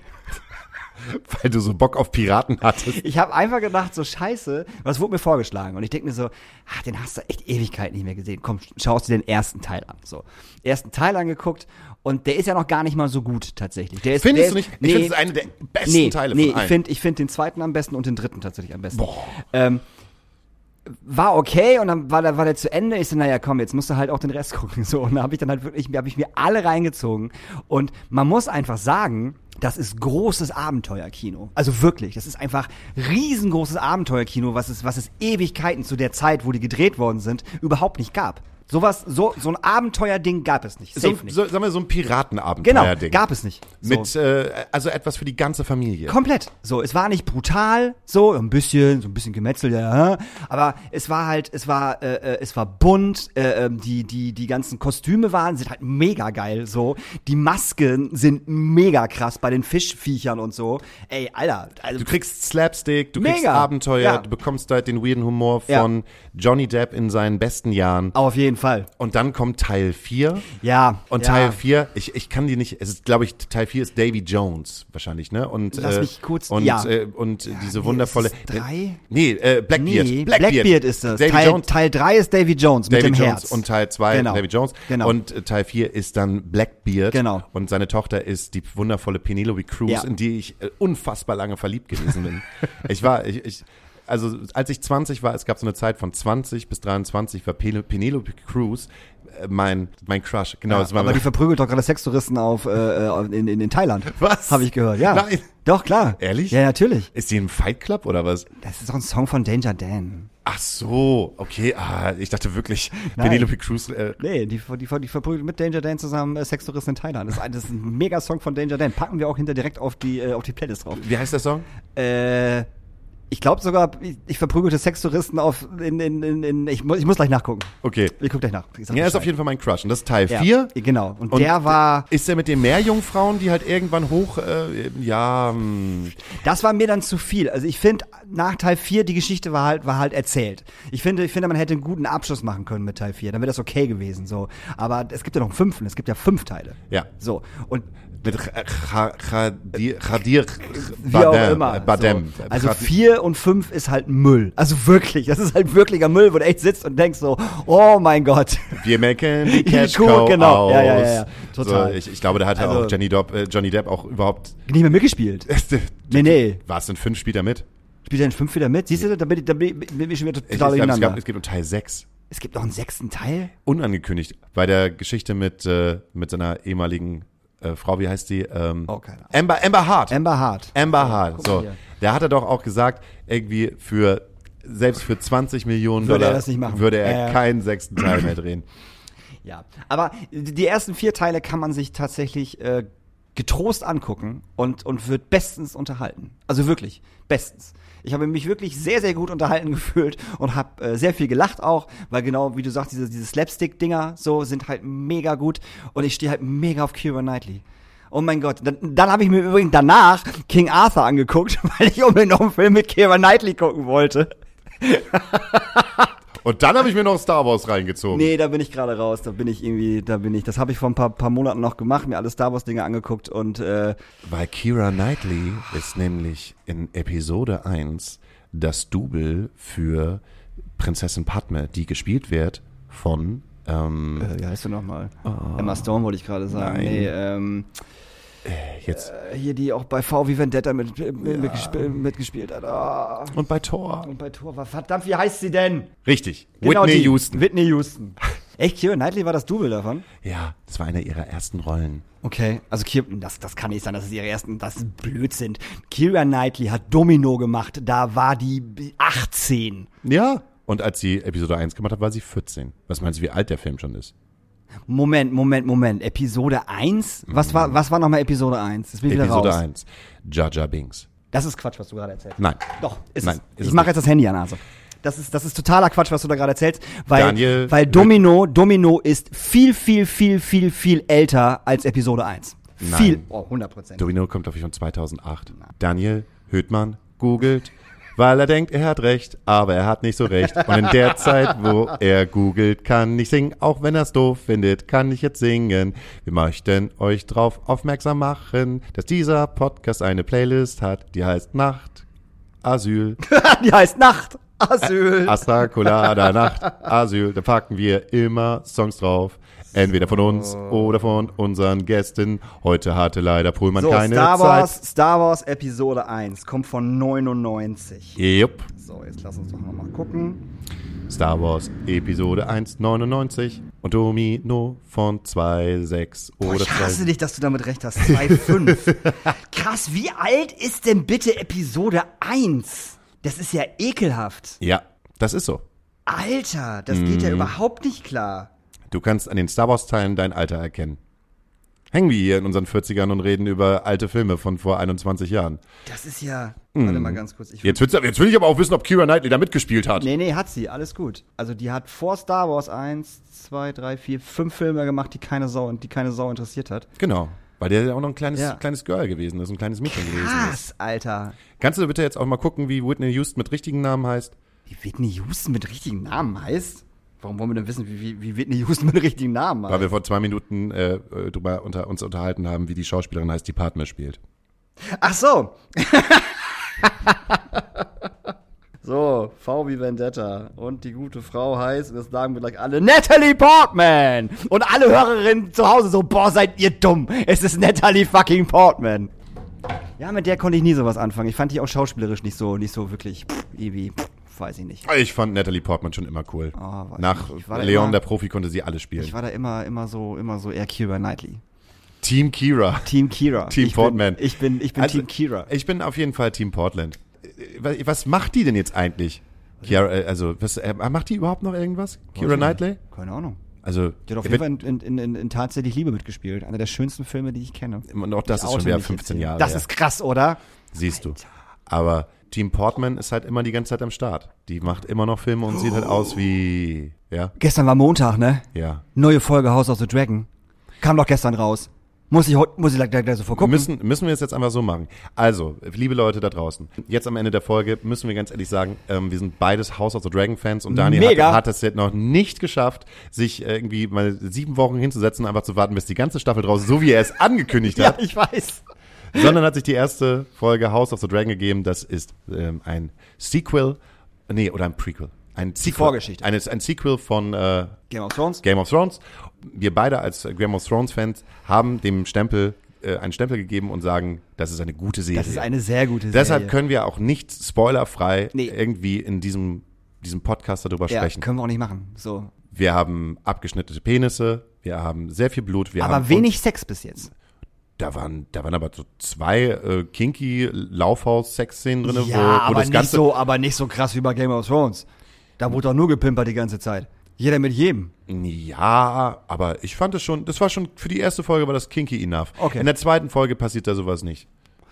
Weil du so Bock auf Piraten hattest. Ich habe einfach gedacht, so scheiße, was wurde mir vorgeschlagen? Und ich denke mir so, ach, den hast du echt Ewigkeit nicht mehr gesehen. Komm, schaust dir den ersten Teil an. So, ersten Teil angeguckt und der ist ja noch gar nicht mal so gut tatsächlich. Der ist, Findest der du ist, nicht? Ich finde, es ist einer der besten nee, Teile nee, von ich allen. finde ich find den zweiten am besten und den dritten tatsächlich am besten. Ähm, war okay und dann war der, war der zu Ende. Ich so, naja, komm, jetzt musst du halt auch den Rest gucken. So, und da habe ich dann halt wirklich, habe ich mir alle reingezogen. Und man muss einfach sagen, das ist großes Abenteuerkino. Also wirklich, das ist einfach riesengroßes Abenteuerkino, was es, was es Ewigkeiten zu der Zeit, wo die gedreht worden sind, überhaupt nicht gab. Sowas, so, so ein Abenteuerding gab es nicht. So, nicht. so, sagen wir so ein genau, Piratenabenteuer-Ding. gab es nicht. So. Mit, äh, also etwas für die ganze Familie. Komplett. So, es war nicht brutal, so ein bisschen, so ein bisschen Gemetzel, ja, aber es war halt, es war, äh, äh, es war bunt. Äh, ähm, die die die ganzen Kostüme waren sind halt mega geil. So, die Masken sind mega krass bei den Fischviechern und so. Ey, Alter, also Du kriegst Slapstick, du kriegst Mega. Abenteuer, Ja. du bekommst halt den weirden Humor Ja. von Johnny Depp in seinen besten Jahren. auf jeden Fall. Und dann kommt Teil 4. Ja. Und ja. Teil 4, ich, ich kann die nicht, es ist, glaube ich, Teil 4 ist Davy Jones wahrscheinlich, ne? Und, Lass äh, mich kurz- und, ja. äh, und diese nee, wundervolle. drei? Nee, äh, Blackbeard. Nee, Blackbeard, ist das. Davy Teil, Jones. Teil 3 ist Davy Jones mit Davy dem Jones Herz. und Teil 2 Genau. Davy Jones. Genau. Und äh, Teil 4 ist dann Blackbeard. Genau. Und seine Tochter ist die wundervolle Penelope Cruz, Ja. in die ich äh, unfassbar lange verliebt gewesen bin. ich war, ich, ich, also als ich 20 war, es gab so eine Zeit von 20 bis 23, war Pen Penelope Cruz äh, mein, mein Crush. Genau, Ja, das war aber die verprügelt doch gerade Sextouristen auf, äh, äh, in, in, in Thailand. Was? Habe ich gehört, ja. Nein. Doch, klar. Ehrlich? Ja, natürlich. Ist die im Fight Club oder was? Das ist doch ein Song von Danger Dan. Ach so, okay. Ah, ich dachte wirklich, Nein. Penelope Cruz. Äh, Nee, die, die, die verprügelt mit Danger Dan zusammen äh, Sextouristen in Thailand. Das ist, ein, das ist ein mega Song von Danger Dan. Packen wir auch hinter direkt auf die, äh, auf die Playlist drauf. wie heißt der Song? Äh, ich glaube sogar, ich, verprügelte Sextouristen auf, in, in, in, in ich, muss, ich muss gleich nachgucken. Okay. Ich guck gleich nach. Ja, ist auf jeden Fall mein Crush. Und das ist Teil ja, 4. Genau. Und, Und der war, Ist der mit den Meerjungfrauen, die halt irgendwann hoch, äh, ja, hm, Das war mir dann zu viel. Also ich finde, nach Teil 4, die Geschichte war halt, war halt erzählt. Ich finde, ich finde, man hätte einen guten Abschluss machen können mit Teil 4. Dann wäre das okay gewesen. So. Aber es gibt ja noch einen fünften, es gibt ja fünf Teile. ja. So. Und Mit Chadir, Chadir wie auch Badem, immer. Badem. So. Also vier und fünf ist halt Müll. Also wirklich, das ist halt wirklicher Müll, wo du echt sitzt und denkst so, oh mein Gott. Wir machen die Cash Cow genau. aus. Ja, ja, ja, ja. Total. So, ich, ich glaube, da hat ja Also- auch Johnny Depp, äh, Johnny Depp auch überhaupt. Nicht mehr mitgespielt. Nee, nee. War es denn fünf Spieler mit? Spielt er in fünf wieder mit? Siehst du, da bin ich, da bin ich, bin ich schon wieder Ich, ich total glaube, es, gab- es geht um Teil 6. Es gibt noch einen sechsten Teil? Unangekündigt. Bei der Geschichte mit, äh, mit seiner ehemaligen äh, Frau, wie heißt die? Ähm, Oh, keine Ahnung. Amber, Amber Hart. Amber Hart. Amber Hart. guck mal So, der hatte doch auch gesagt, irgendwie für selbst für 20 Millionen Würde er Dollar das nicht machen. würde er ja. keinen sechsten Teil mehr drehen. Ja, aber die ersten vier Teile kann man sich tatsächlich äh, getrost angucken und, und wird bestens unterhalten. Also wirklich, bestens. Ich habe mich wirklich sehr, sehr gut unterhalten gefühlt und habe äh, sehr viel gelacht auch, weil genau, wie du sagst, diese, diese Slapstick-Dinger so sind halt mega gut und ich stehe halt mega auf Keira Knightley. Oh mein Gott, dann, dann habe ich mir übrigens danach King Arthur angeguckt, weil ich unbedingt noch einen Film mit Keira Knightley gucken wollte. Und dann habe ich mir noch Star Wars reingezogen. Nee, da bin ich gerade raus. Da bin ich irgendwie, da bin ich. Das habe ich vor ein paar, paar Monaten noch gemacht, mir alle Star Wars Dinge angeguckt und äh, Weil Kira Knightley ist nämlich in Episode 1 das Double für Prinzessin Padme, die gespielt wird von ähm, äh, wie heißt du nochmal? Emma Stone wollte ich gerade sagen. Nein. Nee, ähm, jetzt äh, hier die auch bei VW Vendetta mit, mit, mitgesp- mitgespielt hat. Ah. und bei Thor. Und bei Tor war verdammt, wie heißt sie denn? Richtig, Genau Whitney die. Houston. Whitney Houston. Echt, Keira Knightley war das Double davon? Ja, das war eine ihrer ersten Rollen. Okay, also Keira, das, das kann nicht sein, das ist ihre ersten, das ist Blödsinn. Keira Knightley hat Domino gemacht, da war die 18. Ja. Und als sie Episode 1 gemacht hat, war sie 14. Was meinst du, wie alt der Film schon ist? Moment, Moment, Moment. Episode 1? Was war, was war nochmal Episode 1? Das wieder Episode raus. 1. Jar Jar Binks. Das ist Quatsch, was du gerade erzählt hast. Nein. Doch, ist Nein, es. ist ich mache jetzt das Handy an, also. Das ist, das ist totaler Quatsch, was du da gerade erzählst, weil, Daniel, weil Domino, Domino ist viel, viel, viel, viel, viel älter als Episode 1. Nein. Viel. Oh, 100 Prozent. Domino kommt, glaube ich, von 2008. Daniel Höhtmann googelt, weil er denkt, er hat recht, aber er hat nicht so recht. Und in der Zeit, wo er googelt, kann ich singen, auch wenn er es doof findet, kann ich jetzt singen. Wir möchten euch drauf aufmerksam machen, dass dieser Podcast eine Playlist hat, die heißt Nacht, Asyl, Die heißt Nacht. Asyl. Astra Colada Nacht, Asyl. Da packen wir immer Songs drauf. Entweder von uns oder von unseren Gästen. Heute hatte leider Pullman so, keine Star Wars, Zeit. Star Wars Episode 1 kommt von 99. Jupp. So, jetzt lass uns doch noch mal gucken. Star Wars Episode 1,99 und Domino von 2,6 Boah, oder ich hasse 2. dich, dass du damit recht hast. 2,5. Krass, wie alt ist denn bitte Episode 1? Das ist ja ekelhaft. Ja, das ist so. Alter, das geht Mhm. ja überhaupt nicht klar. Du kannst an den Star Wars Teilen dein Alter erkennen. Hängen wir hier in unseren 40ern und reden über alte Filme von vor 21 Jahren. Das ist ja. Warte mal ganz kurz. Ich Jetzt, jetzt will ich aber auch wissen, ob Kira Knightley da mitgespielt hat. Nee, nee, hat sie, alles gut. Also die hat vor Star Wars 1, 2, 3, 4, 5 Filme gemacht, die keine Sau, die keine Sau interessiert hat. Genau. Weil der ja auch noch ein kleines, Ja. kleines Girl gewesen ist, ein kleines Mädchen gewesen ist. Krass, Alter. Kannst du bitte jetzt auch mal gucken, wie Whitney Houston mit richtigen Namen heißt? Wie Whitney Houston mit richtigen Namen heißt? Warum wollen wir denn wissen, wie, wie, wie Whitney Houston mit richtigen Namen heißt? Weil wir vor zwei Minuten äh, äh, drüber unter, uns unterhalten haben, wie die Schauspielerin heißt, die Padme spielt. Ach so. so, V wie Vendetta. Und die gute Frau heißt, das sagen wir gleich alle, Natalie Portman. Und alle Hörerinnen zu Hause so, boah, seid ihr dumm. Es ist Natalie fucking Portman. Ja, mit der konnte ich nie sowas anfangen. Ich fand die auch schauspielerisch nicht so, nicht so wirklich, pff, irgendwie, pff, weiß ich nicht. Ich fand Natalie Portman schon immer cool. Oh, Nach Leon immer- der Profi konnte sie alle spielen. Ich war da immer, immer so, immer so eher Kira Knightley. Team Kira. Team Kira. Team ich Portman. Bin, ich bin, ich bin Also, Team Kira. Ich bin auf jeden Fall Team Portland. Was macht die denn jetzt eigentlich? Kira, äh, also, was, äh, macht die überhaupt noch irgendwas? Kira Knightley? Keine Ahnung. Also, Die hat auf jeden Fall in, in, in, in Tatsächlich Liebe mitgespielt. Einer der schönsten Filme, die ich kenne. und auch das ist schon wieder mich 15 jetzt hier. Jahre Das ist krass, oder? Siehst du. Aber Team Portman ist halt immer die ganze Zeit am Start. Die macht immer noch Filme und sieht halt aus wie, ja, Gestern war Montag, ne? ja. Neue Folge House of the Dragon. Kam doch gestern raus. Muss ich heute, muss ich gleich, gleich sofort gucken. Müssen, müssen wir es jetzt einfach so machen. Also, liebe Leute da draußen, jetzt am Ende der Folge müssen wir ganz ehrlich sagen, ähm, wir sind beides House of the Dragon Fans und Daniel Mega. hat, es jetzt noch nicht geschafft, sich äh, irgendwie mal sieben Wochen hinzusetzen, einfach zu warten, bis die ganze Staffel draußen, so wie er es angekündigt ja, hat, ich weiß. Sondern hat sich die erste Folge House of the Dragon gegeben. Das ist ähm, ein Sequel, nee, oder ein Prequel. Ein Sequel. Vorgeschichte. Ein, ein Sequel von äh, Game of Thrones. Game of Thrones. Wir beide als Game of Thrones Fans haben dem Stempel äh, einen Stempel gegeben und sagen, das ist eine gute Serie. Das ist eine sehr gute Serie. Deshalb können wir auch nicht spoilerfrei Nee. irgendwie in diesem diesem Podcast darüber ja, sprechen. können wir auch nicht machen. So. Wir haben abgeschnittene Penisse, wir haben sehr viel Blut, wir haben Aber wenig Sex bis jetzt. Da waren da waren aber so zwei äh, kinky Laufhaus Sexszenen drin, wo, wo aber das nicht ganze so, aber nicht so krass wie bei Game of Thrones. Da wurde doch nur gepimpert die ganze Zeit. Jeder mit jedem. Ja, aber ich fand es schon, das war schon, für die erste Folge war das kinky enough. Okay. In der zweiten Folge passiert da sowas nicht.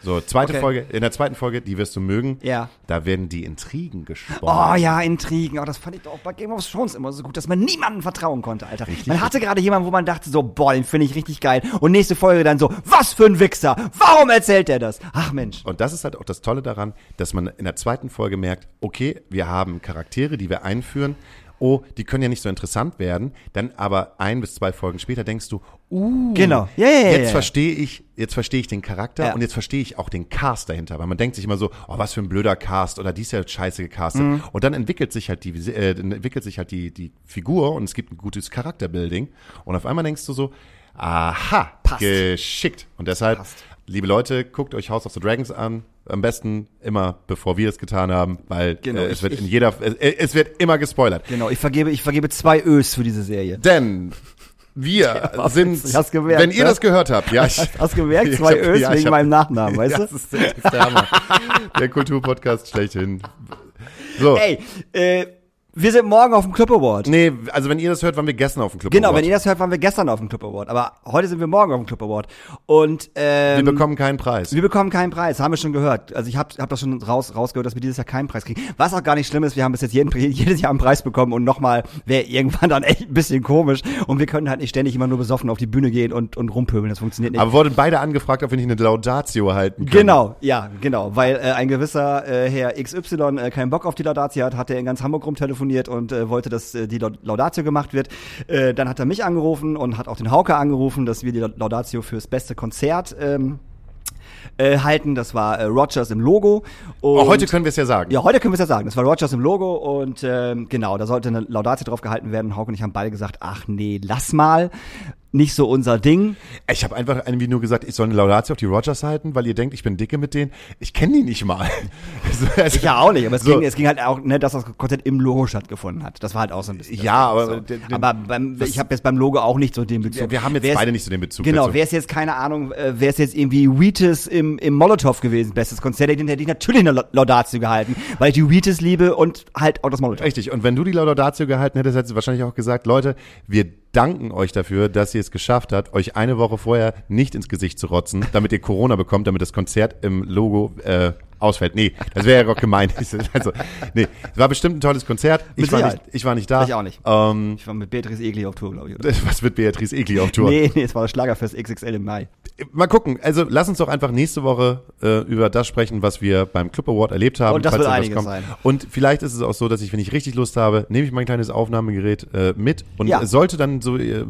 So, zweite Okay. Folge, in der zweiten Folge, die wirst du mögen, Ja. da werden die Intrigen gesponnen. Oh ja, Intrigen. Oh, das fand ich doch bei Game of Thrones immer so gut, dass man niemandem vertrauen konnte, Alter. man hatte gerade jemanden, wo man dachte so, boah, den finde ich richtig geil. Und nächste Folge dann so, was für ein Wichser. Warum erzählt der das? Ach Mensch. Und das ist halt auch das Tolle daran, dass man in der zweiten Folge merkt, okay, wir haben Charaktere, die wir einführen. Oh, die können ja nicht so interessant werden. Dann aber ein bis zwei Folgen später denkst du, uh, Genau. Ja, ja, jetzt ja. verstehe ich, jetzt verstehe ich den Charakter Ja. und jetzt verstehe ich auch den Cast dahinter. Weil man denkt sich immer so, oh, was für ein blöder Cast oder die ist ja scheiße gecastet. Mhm. Und dann entwickelt sich halt die, äh, entwickelt sich halt die, die Figur und es gibt ein gutes Charakterbuilding. Und auf einmal denkst du so, aha, Passt. geschickt. Und deshalb, Passt. liebe Leute, guckt euch House of the Dragons an. Am besten immer, bevor wir es getan haben, weil Genau, äh, es ich- wird in jeder, äh, es wird immer gespoilert. Genau, ich vergebe, ich vergebe zwei Ös für diese Serie. Denn wir was sind, jetzt? Gemerkt, wenn ihr ne? das gehört habt, ja, ich, Hast du gemerkt? Zwei Ös ja, wegen hab- meinem Nachnamen, weißt ja, du? das ist, das ist der Hammer. der Kulturpodcast schlechthin. So, Ey, äh, Wir sind morgen auf dem Club Award. Nee, also wenn ihr das hört, waren wir gestern auf dem Club Genau, Award. wenn ihr das hört, waren wir gestern auf dem Club Award. Aber heute sind wir morgen auf dem Club Award. Und ähm, Wir bekommen keinen Preis. wir bekommen keinen Preis, haben wir schon gehört. Also ich habe hab das schon raus, rausgehört, dass wir dieses Jahr keinen Preis kriegen. Was auch gar nicht schlimm ist, wir haben bis jetzt jeden, jedes Jahr einen Preis bekommen und nochmal wäre irgendwann dann echt ein bisschen komisch. Und wir können halt nicht ständig immer nur besoffen auf die Bühne gehen und, und rumpöbeln. Das funktioniert nicht. Aber wurden beide angefragt, ob wir nicht eine Laudatio halten können. Genau, ja, genau, weil äh, ein gewisser äh, Herr XY äh, keinen Bock auf die Laudatio hat, hat er in ganz Hamburg rumtelefoniert und äh, wollte, dass äh, die Lau- Laudatio gemacht wird. Äh, dann hat er mich angerufen und hat auch den Hauke angerufen, dass wir die Laudatio fürs beste Konzert ähm, äh, halten. Das war äh, Rogers im Logo. Und Oh, heute können wir es ja sagen. ja, heute können wir es ja sagen. Das war Rogers im Logo und ähm, genau, da sollte eine Laudatio drauf gehalten werden. Hauke und ich haben beide gesagt, ach nee, lass mal. Nicht so unser Ding. Ich habe einfach irgendwie nur gesagt, ich soll eine Laudatio auf die Rogers halten, weil ihr denkt, ich bin dicke mit denen. Ich kenne die nicht mal. So, also- Ich ja auch nicht, aber es, So. ging, es ging halt auch, ne, dass das Konzert im Logo stattgefunden hat. Das war halt auch so ein bisschen. Ja, aber So. den- aber beim, ich habe jetzt beim Logo auch nicht so den Bezug. Ja, wir haben jetzt Wär's- beide nicht so den Bezug Genau, wäre es jetzt, keine Ahnung, äh, wäre es jetzt irgendwie Wheatus im, im Molotow gewesen, bestes Konzert, den hätte ich natürlich eine La- Laudatio gehalten, weil ich die Wheatus liebe und halt auch das Molotow. Richtig. Und wenn du die Laudatio gehalten hättest, hättest du wahrscheinlich auch gesagt, Leute, wir danken euch dafür, dass ihr es geschafft habt, euch eine Woche vorher nicht ins Gesicht zu rotzen, damit ihr Corona bekommt, damit das Konzert im Logo äh, ausfällt. Nee, das wäre ja auch gemein. Also, nee, es war bestimmt ein tolles Konzert. Ich Mit war, nicht, ich war nicht da. Ich auch nicht. Ähm, Ich war mit Beatrice Egli auf Tour, glaube ich. Oder? was wird Beatrice Egli auf Tour? Nee, nee, es war das Schlagerfest XXL im Mai. Mal gucken. Also lass uns doch einfach nächste Woche äh, über das sprechen, was wir beim Club Award erlebt haben. Und das falls wird einiges kommt. sein. Und vielleicht ist es auch so, dass ich, wenn ich richtig Lust habe, nehme ich mein kleines Aufnahmegerät äh, mit und Ja. sollte dann so, äh,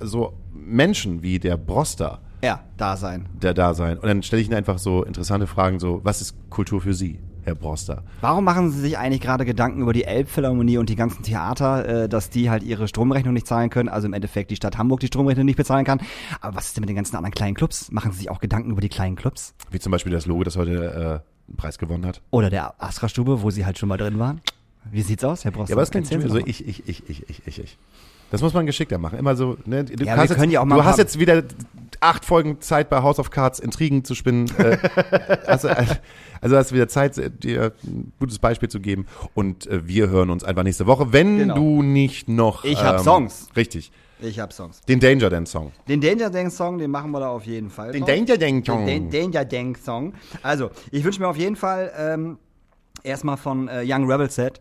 so Menschen wie der Broster Ja, da sein. der da sein. Und dann stelle ich ihnen einfach so interessante Fragen, so, was ist Kultur für Sie, Herr Broster? Warum machen Sie sich eigentlich gerade Gedanken über die Elbphilharmonie und die ganzen Theater, äh, dass die halt ihre Stromrechnung nicht zahlen können, also im Endeffekt die Stadt Hamburg die Stromrechnung nicht bezahlen kann? Aber was ist denn mit den ganzen anderen kleinen Clubs? Machen Sie sich auch Gedanken über die kleinen Clubs? Wie zum Beispiel das Logo, das heute äh, einen Preis gewonnen hat. Oder der Astra-Stube, wo Sie halt schon mal drin waren? Wie sieht's aus, Herr Broster? Ja, aber das klingt so mal. ich, ich, ich, ich, ich, ich, ich. Das muss man geschickter machen. Immer so, ne? Du, Ja, hast wir können jetzt, ja auch mal du hast jetzt wieder acht Folgen Zeit bei House of Cards Intrigen zu spinnen. Äh, also, also hast du wieder Zeit, dir ein gutes Beispiel zu geben. Und äh, wir hören uns einfach nächste Woche, wenn Genau. du nicht noch. ähm, Ich hab Songs. Richtig. Ich hab Songs. Den Danger Dance Song. Den Danger Dance Song, den machen wir da auf jeden Fall. Den drauf. Danger Dance Song. Den, den Danger Dance Song. Also, ich wünsche mir auf jeden Fall ähm, erstmal von äh, Young Rebel Set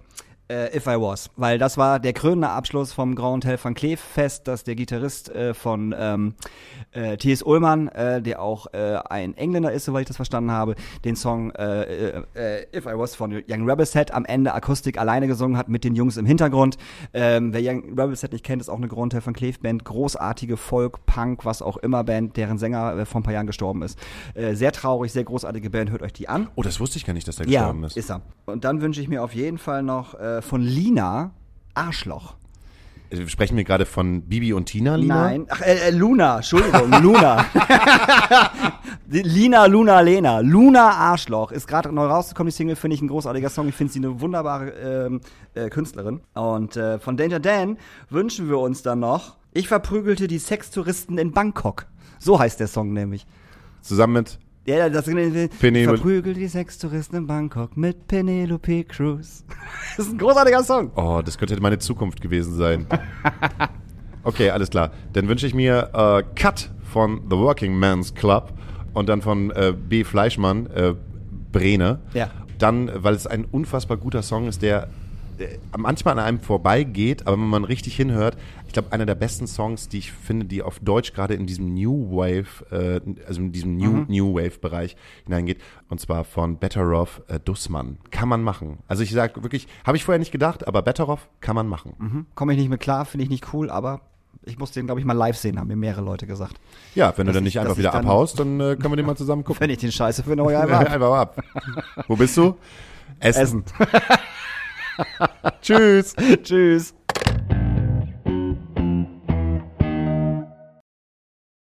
äh, If I Was, weil das war der krönende Abschluss vom Grand Hotel van Cleef Fest, dass der Gitarrist äh, von ähm, äh, T.S. Ullmann, äh, der auch äh, ein Engländer ist, soweit ich das verstanden habe, den Song äh, If I Was von Young Rebel Set am Ende Akustik alleine gesungen hat mit den Jungs im Hintergrund. Ähm, wer Young Rebel Set nicht kennt, ist auch eine Grand Hotel van Cleef Band, großartige Folk, Punk, was auch immer Band, deren Sänger vor ein paar Jahren gestorben ist. Sehr traurig, sehr großartige Band, hört euch die an. Oh, das wusste ich gar nicht, dass der Ja, gestorben ist. ist er. Und dann wünsche ich mir auf jeden Fall noch äh, von Lina Arschloch. Äh, Sprechen wir gerade von Bibi und Tina, Lina? Nein, ach, äh, äh, Luna, Entschuldigung, Luna. Lina, Luna, Lena. Luna Arschloch ist gerade neu rausgekommen, die Single, finde ich ein großartiger Song. Ich finde sie eine wunderbare ähm, äh, Künstlerin. Und äh, von Danger Dan wünschen wir uns dann noch, ich verprügelte die Sextouristen in Bangkok. So heißt der Song nämlich. Zusammen mit Ja, das Verprügelt die Sextouristen in Bangkok mit Penelope Cruz. das ist ein großartiger Song. Oh, das könnte meine Zukunft gewesen sein. Okay, alles klar. Dann wünsche ich mir äh, Cut von The Working Man's Club und dann von äh, B. Fleischmann, äh, Brene. Ja. Dann, weil es ein unfassbar guter Song ist, der manchmal an einem vorbeigeht, aber wenn man richtig hinhört, ich glaube, einer der besten Songs, die ich finde, die auf Deutsch gerade in diesem New Wave, äh, also in diesem New, New Wave-Bereich hineingeht, und zwar von Better Off äh, Dussmann. Kann man machen. Also ich sage wirklich, habe ich vorher nicht gedacht, aber Better Off kann man machen. Komme ich nicht mit klar, finde ich nicht cool, aber ich muss den, glaube ich, mal live sehen, haben mir mehrere Leute gesagt. Ja, wenn du Dass dann ich- nicht einfach ich wieder dann- abhaust, dann äh, können wir den mal zusammen gucken. Wenn ich den Scheiße finde, hau ich einfach ab. einfach ab. Wo bist du? Essen. Essen. Tschüss. Tschüss.